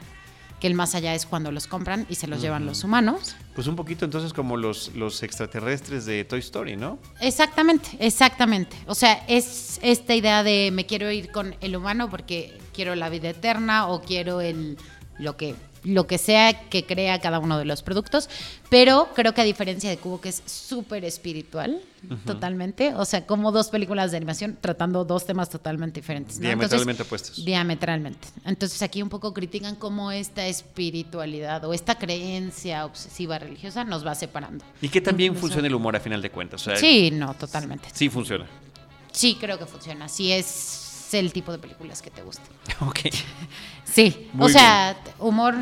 que el más allá es cuando los compran y se los llevan los humanos. Pues un poquito entonces como los, los extraterrestres de Toy Story, ¿no? Exactamente, exactamente. O sea, es esta idea de me quiero ir con el humano porque quiero la vida eterna o quiero el lo que lo que sea que crea cada uno de los productos, pero creo que a diferencia de Cubo que es súper espiritual, totalmente, o sea, como dos películas de animación tratando dos temas totalmente diferentes. ¿no? Diametralmente Entonces, opuestos. Diametralmente. Entonces aquí un poco critican cómo esta espiritualidad o esta creencia obsesiva religiosa nos va separando. Y que también funciona el humor a final de cuentas. o sea, Sí, no, totalmente. Sí funciona. Sí, creo que funciona. Sí es el tipo de películas que te gustan. [LAUGHS] Ok. Sí, Muy o sea, humor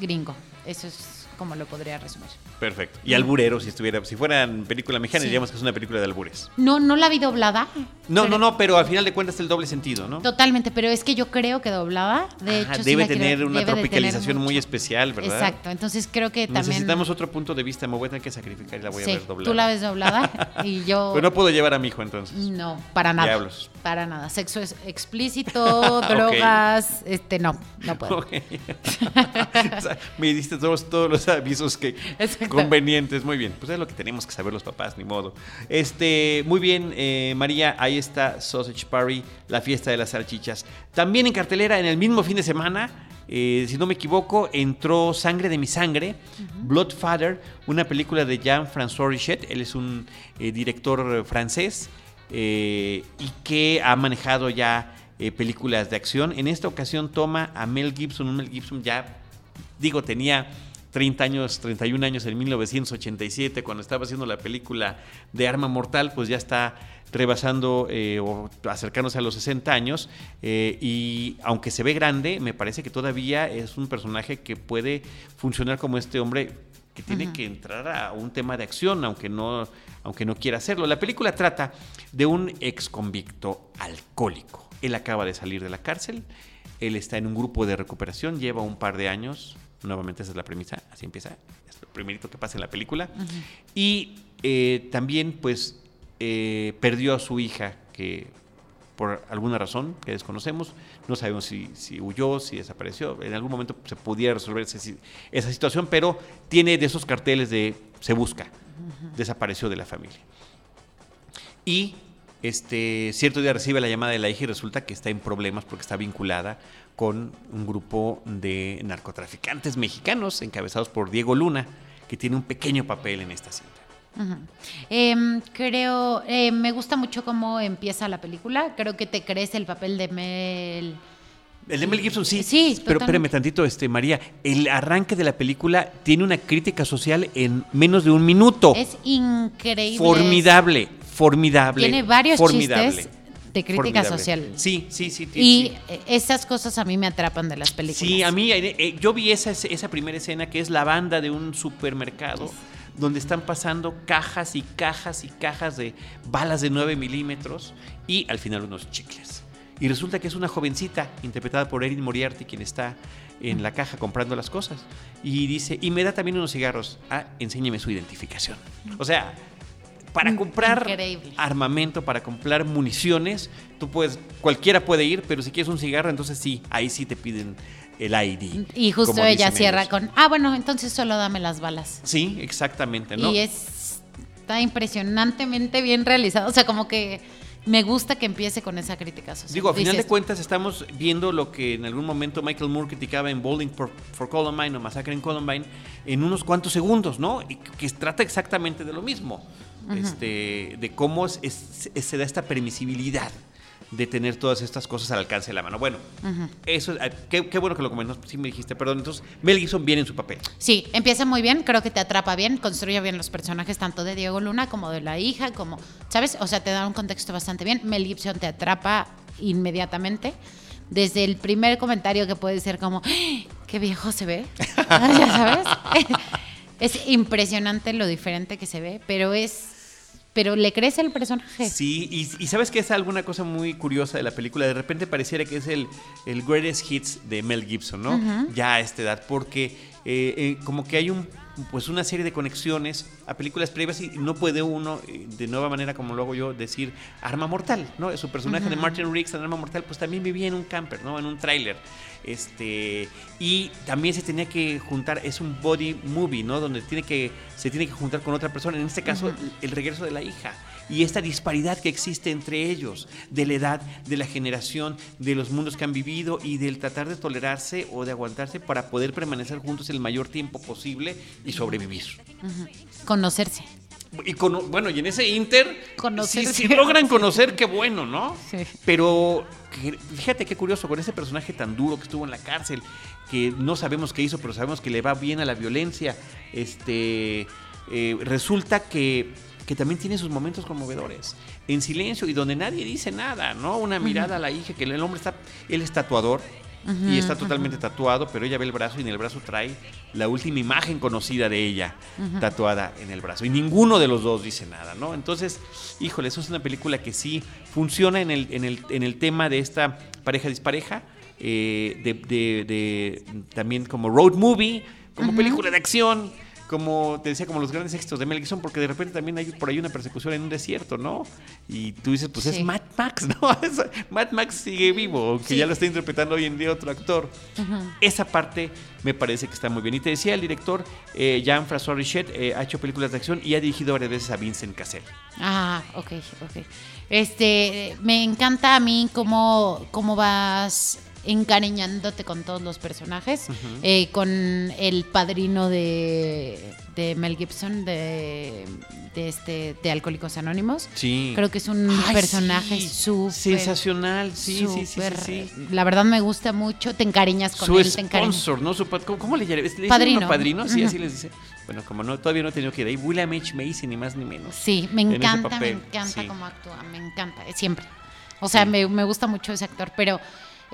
gringo. Eso es como lo podría resumir. Perfecto. Y alburero, si estuviera, si fueran película mexicana, Sí. diríamos que es una película de albures. No, no la vi doblada. No, pero- no, no, pero al final de cuentas el doble sentido, ¿no? Totalmente, pero es que yo creo que doblada, de Ajá, hecho, sí debe tener una debe de tener tropicalización muy especial, ¿verdad? Exacto, entonces creo que también... Necesitamos otro punto de vista, me voy a tener que sacrificar y la voy sí, a ver doblada. tú la ves doblada y [LAUGHS] yo... Pero no puedo llevar a mi hijo entonces. No, para nada. Diablos. Para nada. Sexo es explícito, [LAUGHS] drogas, este, no, no puedo. Ok. [LAUGHS] O sea, me diste todos, todos los avisos que Exacto. Convenientes. Muy bien. Pues es lo que tenemos que saber los papás, ni modo. Este, muy bien, eh, María, ahí está Sausage Party, la fiesta de las salchichas. También en cartelera, en el mismo fin de semana, eh, si no me equivoco, entró Sangre de mi sangre, Bloodfather, una película de Jean-François Richet. Él es un eh, director francés y que ha manejado ya películas de acción. En esta ocasión toma a Mel Gibson, un Mel Gibson ya, digo, tenía 30 años, 31 años en 1987, cuando estaba haciendo la película de Arma Mortal, pues ya está rebasando eh, o acercándose a los 60 años eh, y aunque se ve grande, me parece que todavía es un personaje que puede funcionar como este hombre que tiene que entrar a un tema de acción, aunque no, aunque no quiera hacerlo. La película trata de un ex convicto alcohólico. Él acaba de salir de la cárcel, él está en un grupo de recuperación, lleva un par de años, nuevamente esa es la premisa, así empieza, es lo primerito que pasa en la película, y eh, también pues eh, perdió a su hija que por alguna razón que desconocemos, no sabemos si, si huyó, si desapareció, en algún momento se pudiera resolver ese- esa situación, pero tiene de esos carteles de se busca, desapareció de la familia. Y este, cierto día recibe la llamada de la hija y resulta que está en problemas porque está vinculada con un grupo de narcotraficantes mexicanos encabezados por Diego Luna, que tiene un pequeño papel en esta cinta. Em, creo, eh, me gusta mucho cómo empieza la película. Creo que te crees el papel de Mel. El de Mel Gibson, sí. Sí, Pero totalmente. espérame tantito, este, María. El arranque de la película tiene una crítica social en menos de un minuto. Es increíble. formidable, formidable. Tiene varios formidable, chistes de crítica formidable. social. Sí, sí, sí. sí, Y sí. esas cosas a mí me atrapan de las películas. Sí, a mí, eh, eh, yo vi esa, esa primera escena que es la banda de un supermercado donde están pasando cajas y cajas y cajas de balas de 9 milímetros y al final unos chicles. Y resulta que es una jovencita interpretada por Erin Moriarty quien está en la caja comprando las cosas. Y dice, y me da también unos cigarros. Ah, enséñeme su identificación. O sea, para comprar increíble. armamento, para comprar municiones, tú puedes, cualquiera puede ir, pero si quieres un cigarro, entonces sí, ahí sí te piden el ID. Y justo ella cierra ellos. con, ah, bueno, entonces solo dame las balas. Sí, exactamente, ¿no? Y es, está impresionantemente bien realizado. O sea, como que me gusta que empiece con esa crítica social. Digo, a final de cuentas estamos viendo lo que en algún momento Michael Moore criticaba en Bowling for, for Columbine o Masacre en Columbine en unos cuantos segundos, ¿no? Y que trata exactamente de lo mismo, este, de cómo es- es- es- se da esta permisibilidad de tener todas estas cosas al alcance de la mano. Bueno, eso, es- qué, qué bueno que lo comentó, sí me dijiste, perdón. Entonces, Mel Gibson viene en su papel. Sí, empieza muy bien, creo que te atrapa bien, construye bien los personajes tanto de Diego Luna como de la hija, como, ¿sabes? O sea, te da un contexto bastante bien. Mel Gibson te atrapa inmediatamente. Desde el primer comentario que puede ser como, ¡Ah! qué viejo se ve, [LAUGHS] Ah, ya sabes. [LAUGHS] es impresionante lo diferente que se ve, pero es, pero le crece el personaje. Sí, y, y sabes que es alguna cosa muy curiosa de la película. De repente pareciera que es el, el greatest hits de Mel Gibson, ¿no? Ya a esta edad, porque eh, eh, como que hay un pues una serie de conexiones a películas previas y no puede uno, eh, de nueva manera como lo hago yo, decir Arma Mortal, ¿no? Su personaje de Martin Riggs en Arma Mortal, pues también vivía en un camper, ¿no? En un tráiler. Este, y también se tenía que juntar, es un body movie, ¿no? Donde tiene que, se tiene que juntar con otra persona, en este caso el regreso de la hija. Y esta disparidad que existe entre ellos, de la edad, de la generación, de los mundos que han vivido y del tratar de tolerarse o de aguantarse para poder permanecer juntos el mayor tiempo posible y sobrevivir. Conocerse. Y con, bueno, y en ese inter, si, si logran conocer, qué bueno, ¿no? Sí. Pero fíjate qué curioso, con ese personaje tan duro que estuvo en la cárcel, que no sabemos qué hizo, pero sabemos que le va bien a la violencia, este, eh, resulta que, que también tiene sus momentos conmovedores, en silencio y donde nadie dice nada, ¿no? Una mirada a la hija, que el hombre está, él es tatuador. Y está totalmente tatuado, pero ella ve el brazo y en el brazo trae la última imagen conocida de ella tatuada en el brazo. Y ninguno de los dos dice nada, ¿no? Entonces, híjole, eso es una película que sí funciona en el, en el, en el tema de esta pareja dispareja, eh, de, de- de- también como road movie, como película de acción, como te decía, como los grandes éxitos de Mel Gibson, porque de repente también hay por ahí una persecución en un desierto, ¿no? Y tú dices, pues es. Mad Max, [LAUGHS] ¿no? Es- Mad Max sigue vivo, aunque Sí. ya lo está interpretando hoy en día otro actor. Esa parte me parece que está muy bien. Y te decía, el director eh, Jean-François Richet eh, ha hecho películas de acción y ha dirigido varias veces a Vincent Cassel. Ah, ok, ok. Este, me encanta a mí cómo, cómo vas encariñándote con todos los personajes, eh, con el padrino de, de Mel Gibson de, de este de Alcohólicos Anónimos. Sí. Creo que es un Ay, personaje sí. súper Sensacional, sí, sí, sí, sí, súper- sí. La verdad me gusta mucho, te encariñas con Su él, encariñas. sponsor, ¿no? Su ¿cómo, cómo le llaman? ¿Le dicen Padrino. padrino? Sí, Ujú. así les dice. Bueno, como no, todavía no he tenido que ir ahí. William H. Macy, ni más ni menos. Sí, me encanta, me encanta sí. cómo actúa, me encanta, siempre. O sea, me, me gusta mucho ese actor, pero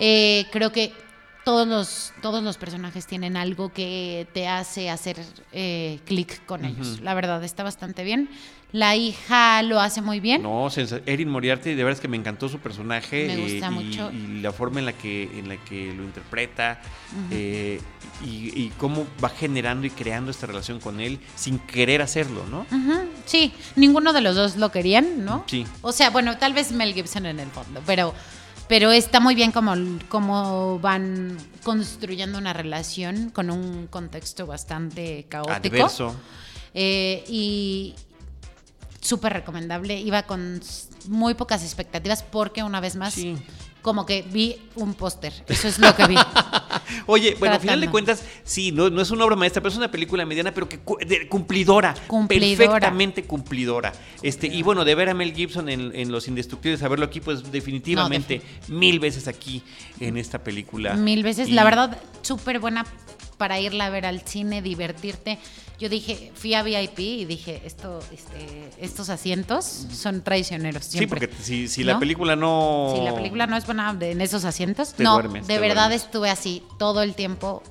eh, creo que todos los, todos los personajes tienen algo que te hace hacer eh, clic con ellos. La verdad, está bastante bien. La hija lo hace muy bien. No, Erin Moriarty, de verdad es que me encantó su personaje. Me gusta y, mucho. y la forma en la que, en la que lo interpreta. eh, y, y cómo va generando y creando esta relación con él sin querer hacerlo, ¿no? Sí, ninguno de los dos lo querían, ¿no? Sí. O sea, bueno, tal vez Mel Gibson en el fondo, pero, pero está muy bien como, como van construyendo una relación con un contexto bastante caótico. Adverso. Eh, y súper recomendable. Iba con muy pocas expectativas porque una vez más, Sí. como que vi un póster. Eso es lo que vi. [LAUGHS] [LAUGHS] Oye, bueno, al final de cuentas, sí, no, no es una obra maestra, pero es una película mediana, pero que cumplidora, Cumplidora. perfectamente cumplidora. Este, y bueno, de ver a Mel Gibson en, en Los Indestructibles, a verlo aquí, pues definitivamente mil veces aquí en esta película. Mil veces. Y- La verdad, súper buena para irla a ver al cine, divertirte. Yo dije, fui a VIP y dije, esto, este, estos asientos son traicioneros. Sí, Siempre. porque si, si la película no. Si la película no es buena de- en esos asientos, Te no, duermes, de te verdad duermes. estuve así todo el tiempo,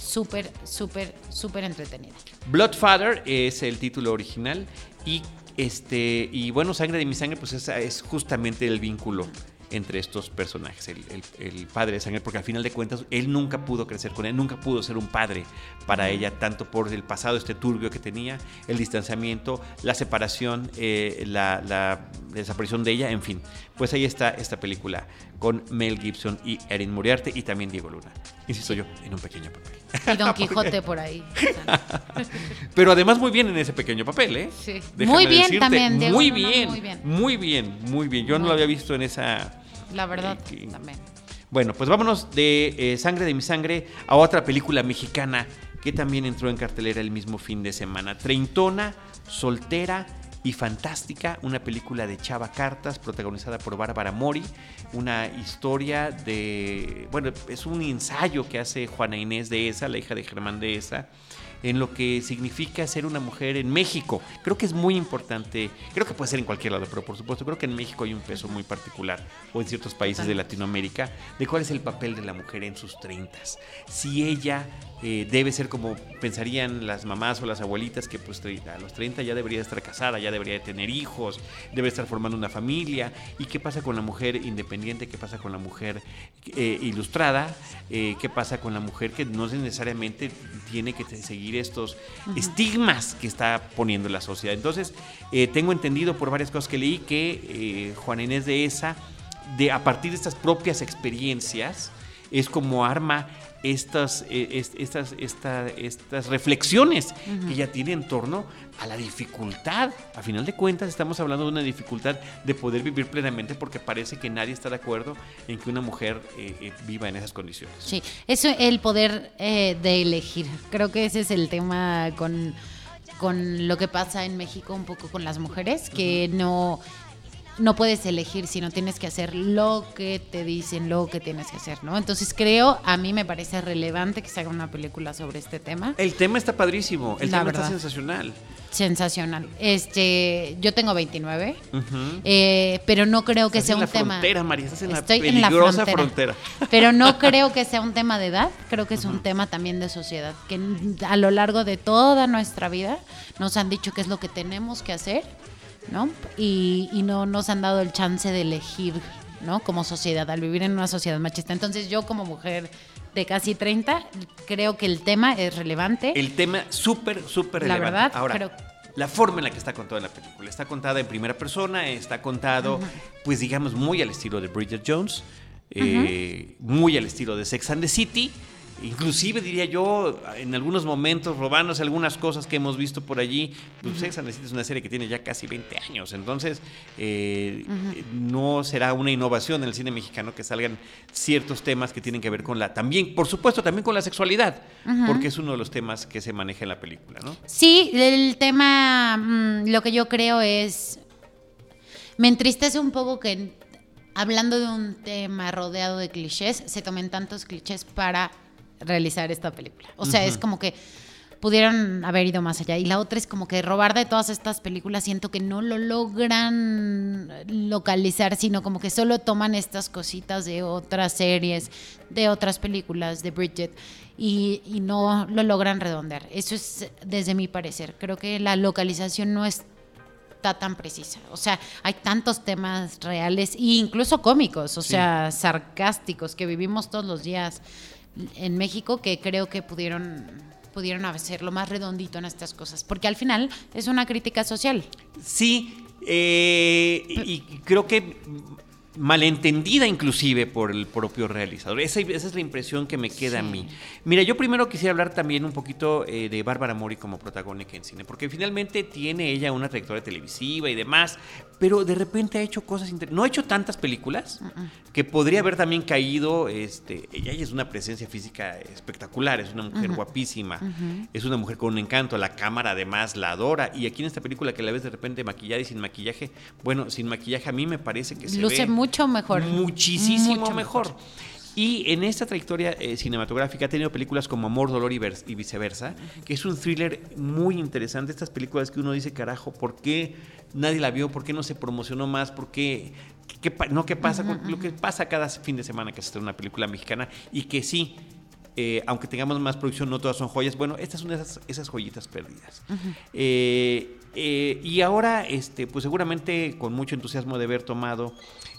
súper, súper, súper entretenida. Bloodfather es el título original y este y bueno, Sangre de mi sangre pues esa es justamente el vínculo entre estos personajes, el, el- el padre de sangre, porque al final de cuentas él nunca pudo crecer con él, nunca pudo ser un padre para ella, tanto por el pasado este turbio que tenía, el distanciamiento, la separación, eh, la, la desaparición de ella, en fin. Pues ahí está esta película con Mel Gibson y Erin Moriarty y también Diego Luna. Insisto yo, en un pequeño papel. Y Don [LAUGHS] Quijote por ahí. [LAUGHS] Pero además muy bien en ese pequeño papel, ¿eh? Sí. Déjame Muy bien decirte, también, Diego Muy bien, muy bien. muy bien, muy bien. Yo no lo había visto en esa... La verdad, Eh, que- también. Bueno, pues vámonos de eh, Sangre de mi sangre a otra película mexicana que también entró en cartelera el mismo fin de semana. Treintona, soltera y fantástica, una película de Chava Cartas protagonizada por Bárbara Mori, una historia de, bueno, es un ensayo que hace Juana Inés de esa, la hija de Germán de esa, en lo que significa ser una mujer en México. Creo que es muy importante, creo que puede ser en cualquier lado, pero por supuesto creo que en México hay un peso muy particular, o en ciertos países de Latinoamérica, de cuál es el papel de la mujer en sus treintas. Si ella eh, debe ser como pensarían las mamás o las abuelitas, que pues a los 30 ya debería estar casada, ya debería de tener hijos, debe estar formando una familia. ¿Y qué pasa con la mujer independiente? ¿Qué pasa con la mujer eh, ilustrada? Eh, ¿Qué pasa con la mujer que no necesariamente tiene que te- estos estigmas que está poniendo la sociedad? Entonces, eh, tengo entendido por varias cosas que leí que eh, Juan Inés de esa, de, a partir de estas propias experiencias, es como arma estas, eh, es- estas, esta- estas reflexiones que ella tiene en torno a la dificultad. A final de cuentas estamos hablando de una dificultad de poder vivir plenamente porque parece que nadie está de acuerdo en que una mujer eh, eh, viva en esas condiciones. Sí, eso, el poder eh, de elegir. Creo que ese es el tema con, con lo que pasa en México un poco con las mujeres, que no, no puedes elegir, sino tienes que hacer lo que te dicen, lo que tienes que hacer, ¿no? Entonces creo, a mí me parece relevante que se haga una película sobre este tema. El tema está padrísimo, el La tema verdad. está sensacional. Sensacional. Este, yo tengo 29, Ujú. eh, pero no creo que Estás sea en un la tema. frontera, María, estás en la Estoy en la frontera. frontera. Pero no [LAUGHS] creo que sea un tema de edad, creo que es un tema también de sociedad, que a lo largo de toda nuestra vida nos han dicho qué es lo que tenemos que hacer, ¿no? Y, y no nos han dado el chance de elegir, ¿no? Como sociedad, al vivir en una sociedad machista. Entonces yo como mujer de casi 30, creo que el tema es relevante. El tema súper, súper La relevante. verdad, Ahora, creo- la forma en la que está contada la película. Está contada en primera persona, está contado, pues digamos, muy al estilo de Bridget Jones, eh, muy al estilo de Sex and the City. Inclusive diría yo, en algunos momentos, robándose algunas cosas que hemos visto por allí. Pues Sex and the City es una serie que tiene ya casi 20 años. Entonces, eh, no será una innovación en el cine mexicano que salgan ciertos temas que tienen que ver con la... También, por supuesto, también con la sexualidad. Porque es uno de los temas que se maneja en la película, ¿no? Sí, el tema, mm, lo que yo creo es, me entristece un poco que hablando de un tema rodeado de clichés, se tomen tantos clichés para realizar esta película. O sea, es como que pudieron haber ido más allá. Y la otra es como que robar de todas estas películas, siento que no lo logran localizar, sino como que solo toman estas cositas de otras series, de otras películas, de Bridget, y, y no lo logran redondear. Eso es desde mi parecer. Creo que la localización no es está tan precisa. O sea, hay tantos temas reales e incluso cómicos, o Sí. sea, sarcásticos que vivimos todos los días en México que creo que pudieron pudieron hacerlo más redondito en estas cosas, porque al final es una crítica social. Sí, eh, y y creo que malentendida inclusive por el propio realizador. Esa, esa es la impresión que me queda a mí. Mira, yo primero quisiera hablar también un poquito eh, de Bárbara Mori como protagónica en cine, porque finalmente tiene ella una trayectoria televisiva y demás, pero de repente ha hecho cosas interesantes. No ha hecho tantas películas que podría haber también caído. Este, ella es una presencia física espectacular, es una mujer guapísima, es una mujer con un encanto, la cámara además la adora. Y aquí en esta película que la ves de repente maquillada y sin maquillaje, bueno, sin maquillaje a mí me parece que se Luce ve mucho mejor. Muchísimo Mucho mejor. Y en esta trayectoria eh, cinematográfica ha tenido películas como Amor, Dolor y, vers- y viceversa, que es un thriller muy interesante. Estas películas que uno dice, carajo, ¿por qué nadie la vio? ¿Por qué no se promocionó más? ¿Por qué? ¿Qué, no, ¿qué pasa? Lo que pasa cada fin de semana que se estrena una película mexicana y que sí, eh, aunque tengamos más producción, no todas son joyas. Bueno, estas son esas, esas joyitas perdidas. Eh, eh, y ahora, este, pues seguramente con mucho entusiasmo de haber tomado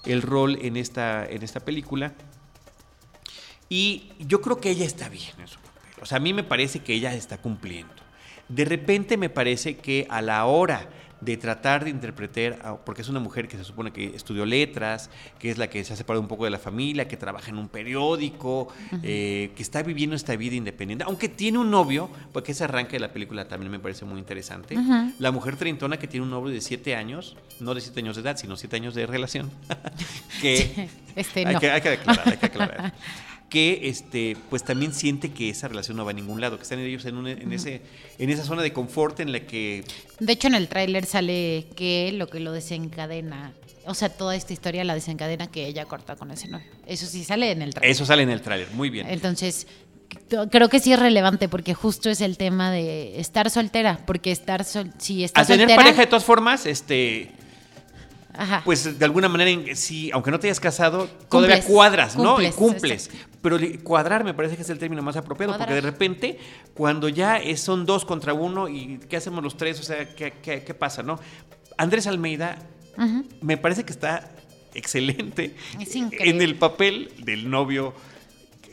el rol en esta, en esta película. Y yo creo que ella está bien en su papel. O sea, a mí me parece que ella está cumpliendo. De repente me parece que a la hora de tratar de interpretar, a- porque es una mujer que se supone que estudió letras, que es la que se ha separado un poco de la familia, que trabaja en un periódico, eh, que está viviendo esta vida independiente, aunque tiene un novio, porque ese arranque de la película también me parece muy interesante. La mujer treintona que tiene un novio de siete años, no de siete años de edad, sino siete años de relación, [LAUGHS] que [LAUGHS] Este, hay, que, hay que aclarar, hay que aclarar. [LAUGHS] que este, pues también siente que esa relación no va a ningún lado, que están ellos en, un- en, ese, en esa zona de confort en la que De hecho, en el tráiler sale que lo que lo desencadena, o sea, toda esta historia la desencadena que ella corta con ese novio. Eso sí sale en el tráiler. eso sale en el tráiler, muy bien. Entonces, creo que sí es relevante porque justo es el tema de estar soltera, porque estar sol si estás Al tener soltera, pareja de todas formas, este, ajá, pues de alguna manera, sí, aunque no te hayas casado, todavía Cumples, cuadras, ¿no? cumples, y cumples. exacto. Pero cuadrar me parece que es el término más apropiado, porque de repente, cuando ya son dos contra uno, ¿y qué hacemos los tres? O sea, ¿qué, qué- qué pasa, no? Andrés Almeida me parece que está excelente Es en el papel del novio.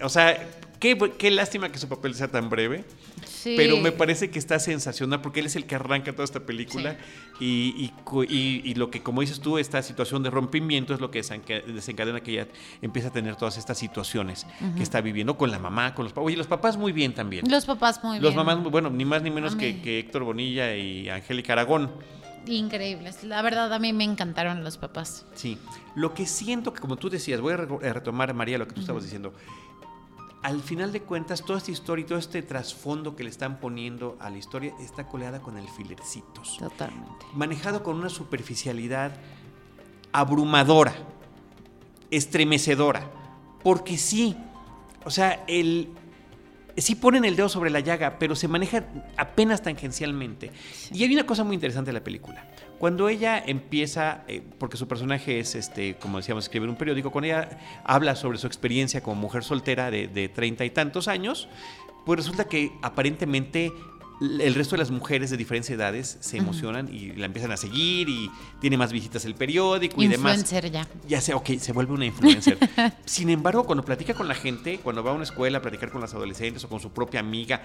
O sea, qué, qué lástima que su papel sea tan breve. Sí. Pero me parece que está sensacional porque él es el que arranca toda esta película y, y cu- y- y lo que, como dices tú, esta situación de rompimiento es lo que desenca- desencadena que ella empieza a tener todas estas situaciones que está viviendo con la mamá, con los papás. Oye, los papás muy bien también. Los papás muy Los bien. mamás, muy- bueno, ni más ni menos que, que Héctor Bonilla y Angélica Aragón. Increíbles. La verdad, a mí me encantaron los papás. Sí, lo que siento que como tú decías, voy a re- a retomar, María, lo que tú estabas diciendo. Al final de cuentas, toda esta historia y todo este trasfondo que le están poniendo a la historia está coleada con alfilercitos. Totalmente. Manejado con una superficialidad abrumadora, estremecedora. Porque sí, o sea, el, sí ponen el dedo sobre la llaga, pero se maneja apenas tangencialmente. Y hay una cosa muy interesante de la película. Cuando ella empieza, eh, porque su personaje es, este, como decíamos, escribir un periódico, cuando ella habla sobre su experiencia como mujer soltera de treinta y tantos años, pues resulta que aparentemente el resto de las mujeres de diferentes edades se emocionan y la empiezan a seguir y tiene más visitas el periódico y demás. Influencer ya. Ya sé, ok, se vuelve una influencer. [LAUGHS] Sin embargo, cuando platica con la gente, cuando va a una escuela a platicar con las adolescentes o con su propia amiga,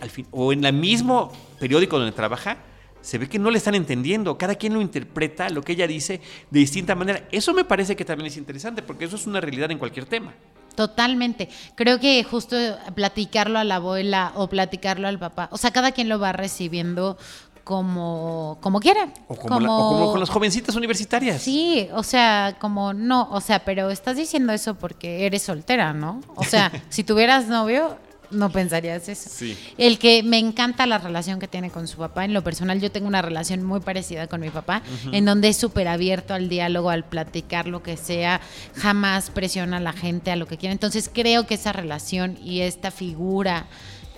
al fin, o en el mismo periódico donde trabaja, se ve que no le están entendiendo. Cada quien lo interpreta, lo que ella dice, de distinta manera. Eso me parece que también es interesante, porque eso es una realidad en cualquier tema. Totalmente. Creo que justo platicarlo a la abuela o platicarlo al papá, o sea, cada quien lo va recibiendo como, como quiera. O como, la- o como con las jovencitas universitarias. Sí, o sea, como no, o sea, pero estás diciendo eso porque eres soltera, ¿no? O sea, [LAUGHS] si tuvieras novio, no pensarías eso. Sí. El que me encanta la relación que tiene con su papá, en lo personal yo tengo una relación muy parecida con mi papá, en donde es súper abierto al diálogo, al platicar lo que sea, jamás presiona a la gente a lo que quiera. Entonces creo que esa relación y esta figura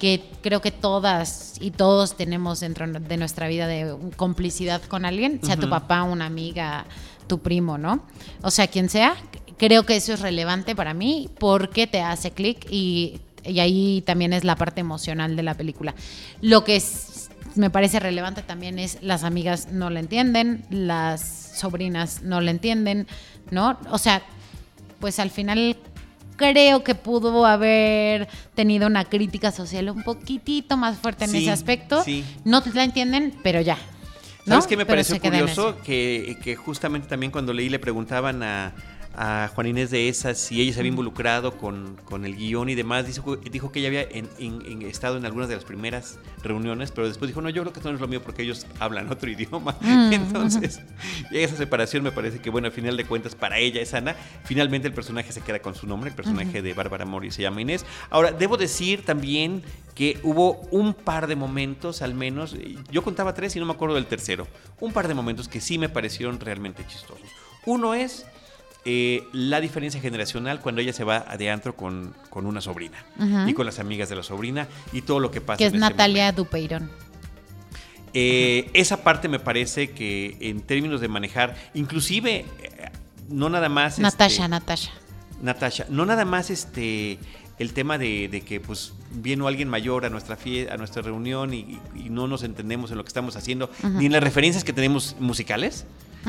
que creo que todas y todos tenemos dentro de nuestra vida de complicidad con alguien, sea tu papá, una amiga, tu primo, ¿no? O sea, quien sea, creo que eso es relevante para mí porque te hace clic y, y ahí también es la parte emocional de la película. Lo que es- me parece relevante también es las amigas no la entienden, las sobrinas no la entienden, ¿no? O sea, pues al final creo que pudo haber tenido una crítica social un poquitito más fuerte en Sí, ese aspecto. sí. No la entienden, pero ya. ¿Sabes qué me Pero pareció curioso? Que, que justamente también cuando leí le preguntaban a, a Juan Inés de esas si ella se había involucrado con, con el guion y demás. Dijo, dijo que ella había en- en- en estado en algunas de las primeras reuniones, pero después dijo, no, yo creo que esto no es lo mío porque ellos hablan otro idioma. Mm, Entonces, esa separación me parece que, bueno, al final de cuentas, para ella es sana. Finalmente el personaje se queda con su nombre, el personaje de Bárbara Mori se llama Inés. Ahora, debo decir también que hubo un par de momentos, al menos, yo contaba tres y no me acuerdo del tercero, un par de momentos que sí me parecieron realmente chistosos. Uno es eh, la diferencia generacional cuando ella se va de antro con, con una sobrina y con las amigas de la sobrina y todo lo que pasa. Que es en Natalia. Dupeirón. Eh, esa parte me parece que en términos de manejar, inclusive, eh, no nada más... este, Natasha, Natasha. Natasha, no nada más este el tema de, de que pues vino alguien mayor a nuestra a nuestra reunión y, y no nos entendemos en lo que estamos haciendo, ni en las referencias que tenemos musicales,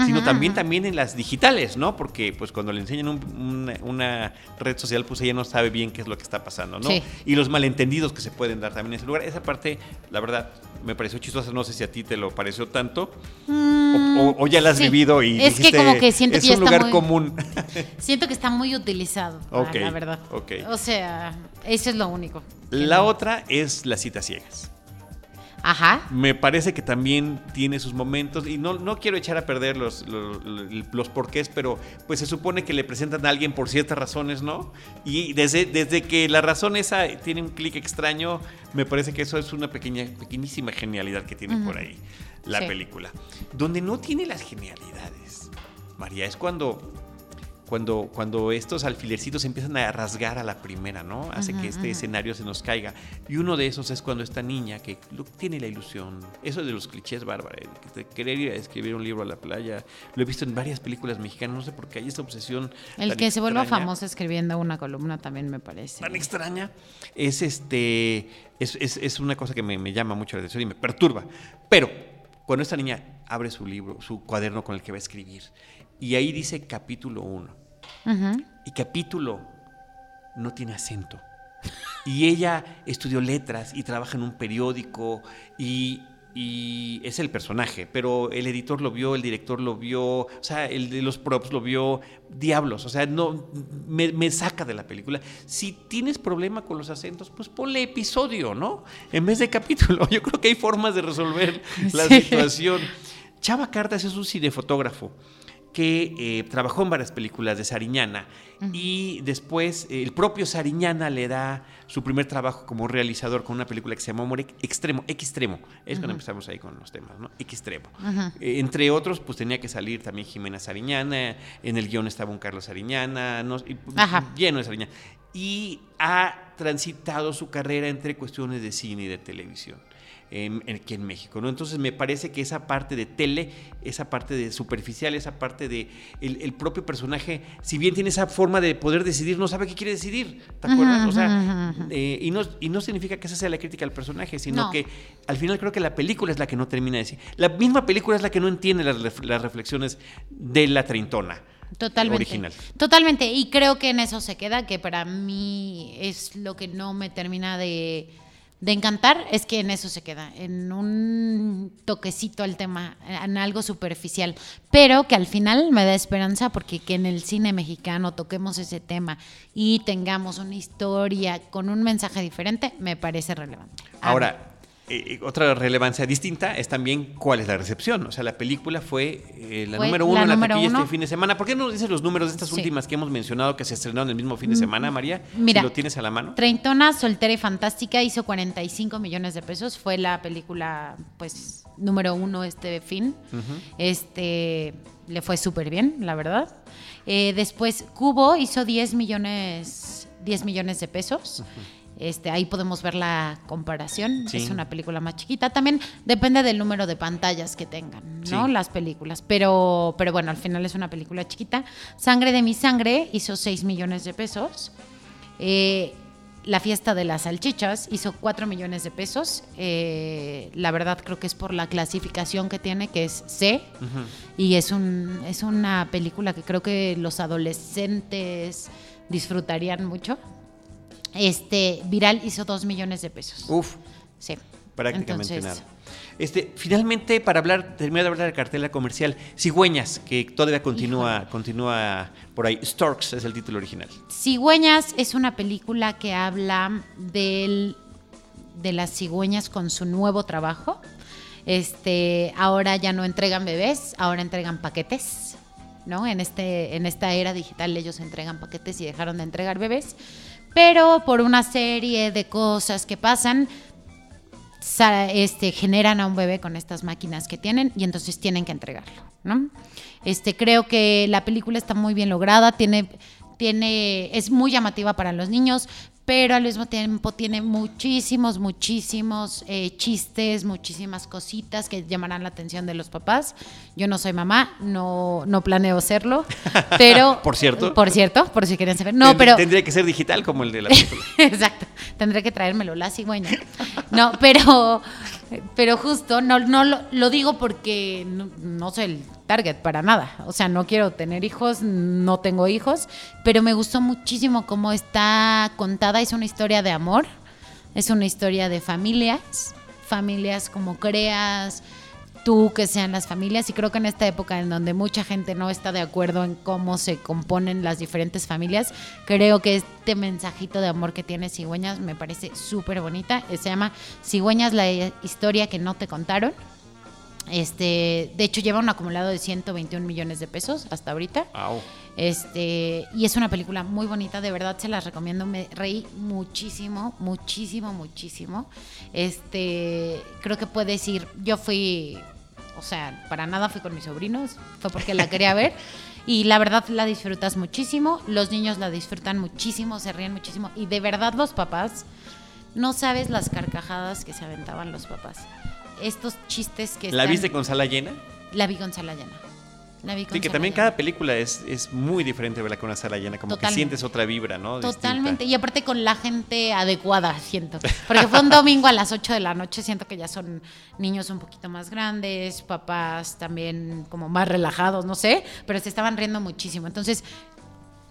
sino también también en las digitales, ¿no? Porque pues cuando le enseñan un- una, una red social, pues ella no sabe bien qué es lo que está pasando, ¿no? Sí. Y los malentendidos que se pueden dar también en ese lugar. Esa parte, la verdad, me pareció chistosa. No sé si a ti te lo pareció tanto. O, o- o ya la has sí. vivido y Es que dijiste, como que siento es que ya un está lugar muy- común. [LAUGHS] Siento que está muy utilizado, la verdad. O sea, eso es lo único. La no- otra es las citas ciegas. Ajá. Me parece que también tiene sus momentos y no, no quiero echar a perder los, los, los porqués, pero pues se supone que le presentan a alguien por ciertas razones, ¿no? Y desde, desde que la razón esa tiene un clic extraño, me parece que eso es una pequeña, pequeñísima genialidad que tiene por ahí la Sí. película. Donde no tiene las genialidades, María, es cuando... Cuando, cuando estos alfilercitos empiezan a rasgar a la primera, ¿no? Hace que este escenario se nos caiga. Y uno de esos es cuando esta niña que tiene la ilusión, eso de los clichés bárbaros, de querer ir a escribir un libro a la playa, lo he visto en varias películas mexicanas, no sé por qué hay esta obsesión. El que se vuelva famoso escribiendo una columna también me parece. Tan extraña, es este, es, es- es una cosa que me, me llama mucho la atención y me perturba. Pero cuando esta niña abre su libro, su cuaderno con el que va a escribir, y ahí dice capítulo 1, Ujú. y capítulo no tiene acento. Y ella estudió letras y trabaja en un periódico y, y es el personaje, pero el editor lo vio, el director lo vio, o sea, el de los props lo vio, diablos, o sea, no me, me saca de la película. Si tienes problema con los acentos, pues ponle episodio, ¿no? En vez de capítulo. [LAUGHS] Yo creo que hay formas de resolver la Sí. situación. Chava Cartas es un cinefotógrafo que eh, trabajó en varias películas de Sariñana y después eh, el propio Sariñana le da su primer trabajo como realizador con una película que se llamó Amor Extremo, Extremo, es cuando empezamos ahí con los temas, ¿no? Extremo. Eh, entre otros, pues tenía que salir también Jimena Sariñana, en el guion estaba un Carlos Sariñana, no- y, Ajá. lleno de Sariñana. Y ha transitado su carrera entre cuestiones de cine y de televisión en, en- aquí en México, ¿no? Entonces me parece que esa parte de tele, esa parte de superficial, esa parte de el, el propio personaje, si bien tiene esa forma de poder decidir, no sabe qué quiere decidir, ¿te acuerdas? O sea, eh, y, no, y no significa que esa sea la crítica al personaje, sino No. que al final creo que la película es la que no termina de decir. La misma película es la que no entiende las, las reflexiones de la treintona. Totalmente. Original. Totalmente. Y creo que en eso se queda, que para mí es lo que no me termina de, de encantar, es que en eso se queda, en un toquecito al tema, en algo superficial. Pero que al final me da esperanza porque que en el cine mexicano toquemos ese tema y tengamos una historia con un mensaje diferente, me parece relevante. Ahora, eh, otra relevancia distinta es también cuál es la recepción. O sea, la película fue eh, la Fue número la uno en la taquilla uno. este fin de semana. ¿Por qué no dices los números de estas Sí. últimas que hemos mencionado que se estrenaron el mismo fin de semana, María? Mira, si lo tienes a la mano. Treintona, soltera y fantástica hizo 45 millones de pesos. Fue la película, pues, número uno este fin. Este le fue súper bien, la verdad. Eh, después, Cubo hizo 10 millones, 10 millones de pesos. Este, ahí podemos ver la comparación. Sí. Es una película más chiquita. También depende del número de pantallas que tengan, ¿no? Sí. Las películas. Pero, pero bueno, al final es una película chiquita. Sangre de mi sangre hizo 6 millones de pesos. Eh, la fiesta de las salchichas hizo 4 millones de pesos. Eh, la verdad creo que es por la clasificación que tiene, que es C. Y es, un, es una película que creo que los adolescentes disfrutarían mucho. Este, Viral hizo 2 millones de pesos. Uf, Sí. prácticamente Entonces, nada. Este, finalmente, para hablar, terminar de hablar de la cartela comercial, Cigüeñas, que todavía continúa, continúa por ahí. Storks es el título original. Cigüeñas es una película que habla del, de las cigüeñas con su nuevo trabajo. Este, ahora ya no entregan bebés, ahora entregan paquetes. ¿no? En, este, en esta era digital ellos entregan paquetes y dejaron de entregar bebés. Pero por una serie de cosas que pasan, este, generan a un bebé con estas máquinas que tienen y entonces tienen que entregarlo, ¿no? Este, creo que la película está muy bien lograda, tiene, tiene, es muy llamativa para los niños, pero al mismo tiempo tiene muchísimos, muchísimos eh, chistes, muchísimas cositas que llamarán la atención de los papás. Yo no soy mamá, no, no planeo serlo, [LAUGHS] pero... por cierto. Por cierto, por si quieren saber. No, pero... Tendría que ser digital como el de la película. [LAUGHS] Exacto, tendré que traérmelo, la cigüeña. No, pero, pero justo, no, no lo, digo porque no soy el target para nada. O sea, no quiero tener hijos, no tengo hijos, pero me gustó muchísimo cómo está contada. Es una historia de amor, es una historia de familias, familias como creas tú, que sean las familias. Y creo que en esta época en donde mucha gente no está de acuerdo en cómo se componen las diferentes familias, creo que este mensajito de amor que tiene Cigüeñas me parece súper bonita. Se llama Cigüeñas, la historia que no te contaron. Este, de hecho, lleva un acumulado de 121 millones de pesos hasta ahorita. Este, y es una película muy bonita, de verdad se las recomiendo. Me reí muchísimo, muchísimo, muchísimo. Este, creo que puedes ir. Yo fui, o sea, para nada fui con mis sobrinos, fue porque la quería ver. Y la verdad la disfrutas muchísimo, los niños la disfrutan muchísimo, se ríen muchísimo. Y de verdad los papás, no sabes las carcajadas que se aventaban los papás estos chistes que... ¿La viste con sala llena? La vi con sala llena. La vi con sí, que también cada película es, es muy diferente verla con una sala llena, como que sientes otra vibra, ¿no? Totalmente, y aparte con la gente adecuada, siento. Porque fue un [LAUGHS] domingo a las 8 de la noche, siento que ya son niños un poquito más grandes, papás también como más relajados, no sé, pero se estaban riendo muchísimo. Entonces,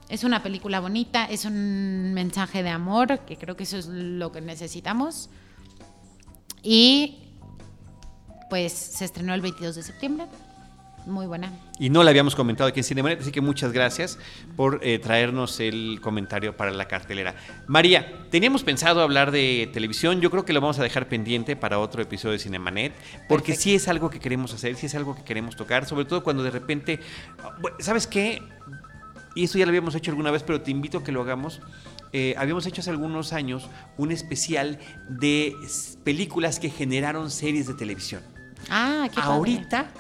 es una película bonita, es un mensaje de amor, que creo que eso es lo que necesitamos. Y pues se estrenó el 22 de septiembre. Muy buena. Y no la habíamos comentado aquí en Cinemanet, así que muchas gracias por eh, traernos el comentario para la cartelera. María, teníamos pensado hablar de televisión, yo creo que lo vamos a dejar pendiente para otro episodio de Cinemanet, porque sí es algo que queremos hacer, sí es algo que queremos tocar, sobre todo cuando de repente, ¿sabes qué? Y eso ya lo habíamos hecho alguna vez, pero te invito a que lo hagamos. Eh, habíamos hecho hace algunos años un especial de películas que generaron series de televisión. Ah, qué Ahorita,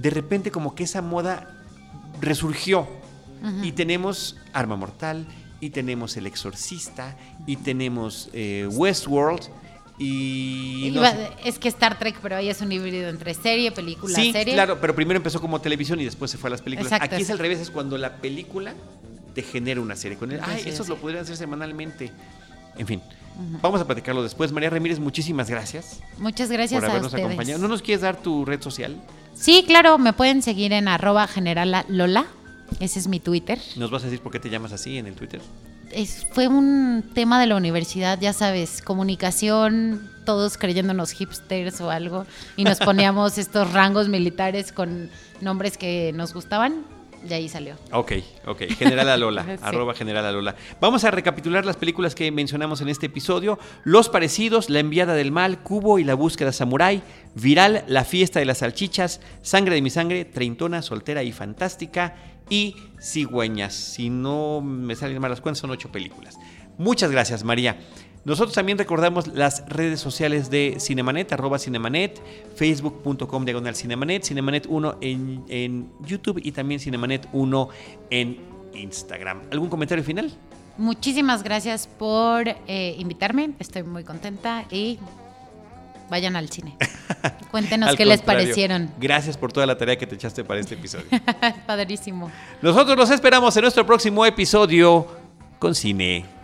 de repente, como que esa moda resurgió. Y tenemos Arma Mortal, y tenemos El Exorcista, y tenemos eh, Westworld. Y Es que Star Trek, pero ahí es un híbrido entre serie, película, sí, serie. claro, pero primero empezó como televisión y después se fue a las películas. Aquí es al revés, es cuando la película te genera una serie. Con él. Ay, eso lo podrían hacer semanalmente. En fin, Vamos a platicarlo después. María Ramírez, muchísimas gracias. Muchas gracias por habernos acompañado. ¿No nos quieres dar tu red social? Sí, claro, me pueden seguir en arroba general Lola. Ese es mi Twitter. ¿Nos vas a decir por qué te llamas así en el Twitter? Es, fue un tema de la universidad, ya sabes, comunicación, todos creyéndonos hipsters o algo, y nos [LAUGHS] poníamos estos rangos militares con nombres que nos gustaban de ahí salió. Ok, ok. General Alola, [LAUGHS] arroba General Alola. Vamos a recapitular las películas que mencionamos en este episodio. Los parecidos, La enviada del mal, Cubo y la búsqueda samurai, Viral, La fiesta de las salchichas, Sangre de mi sangre, Treintona, Soltera y Fantástica y Cigüeñas. Si no me salen mal las cuentas, son ocho películas. Muchas gracias, María. Nosotros también recordamos las redes sociales de Cinemanet, arroba Cinemanet, facebook.com diagonal Cinemanet, Cinemanet 1 en, en, YouTube y también Cinemanet 1 en Instagram. ¿Algún comentario final? Muchísimas gracias por eh, invitarme, estoy muy contenta y vayan al cine. [LAUGHS] Cuéntenos qué les parecieron. Gracias por toda la tarea que te echaste para este episodio. [LAUGHS] Padrísimo. Nosotros los esperamos en nuestro próximo episodio con Cine,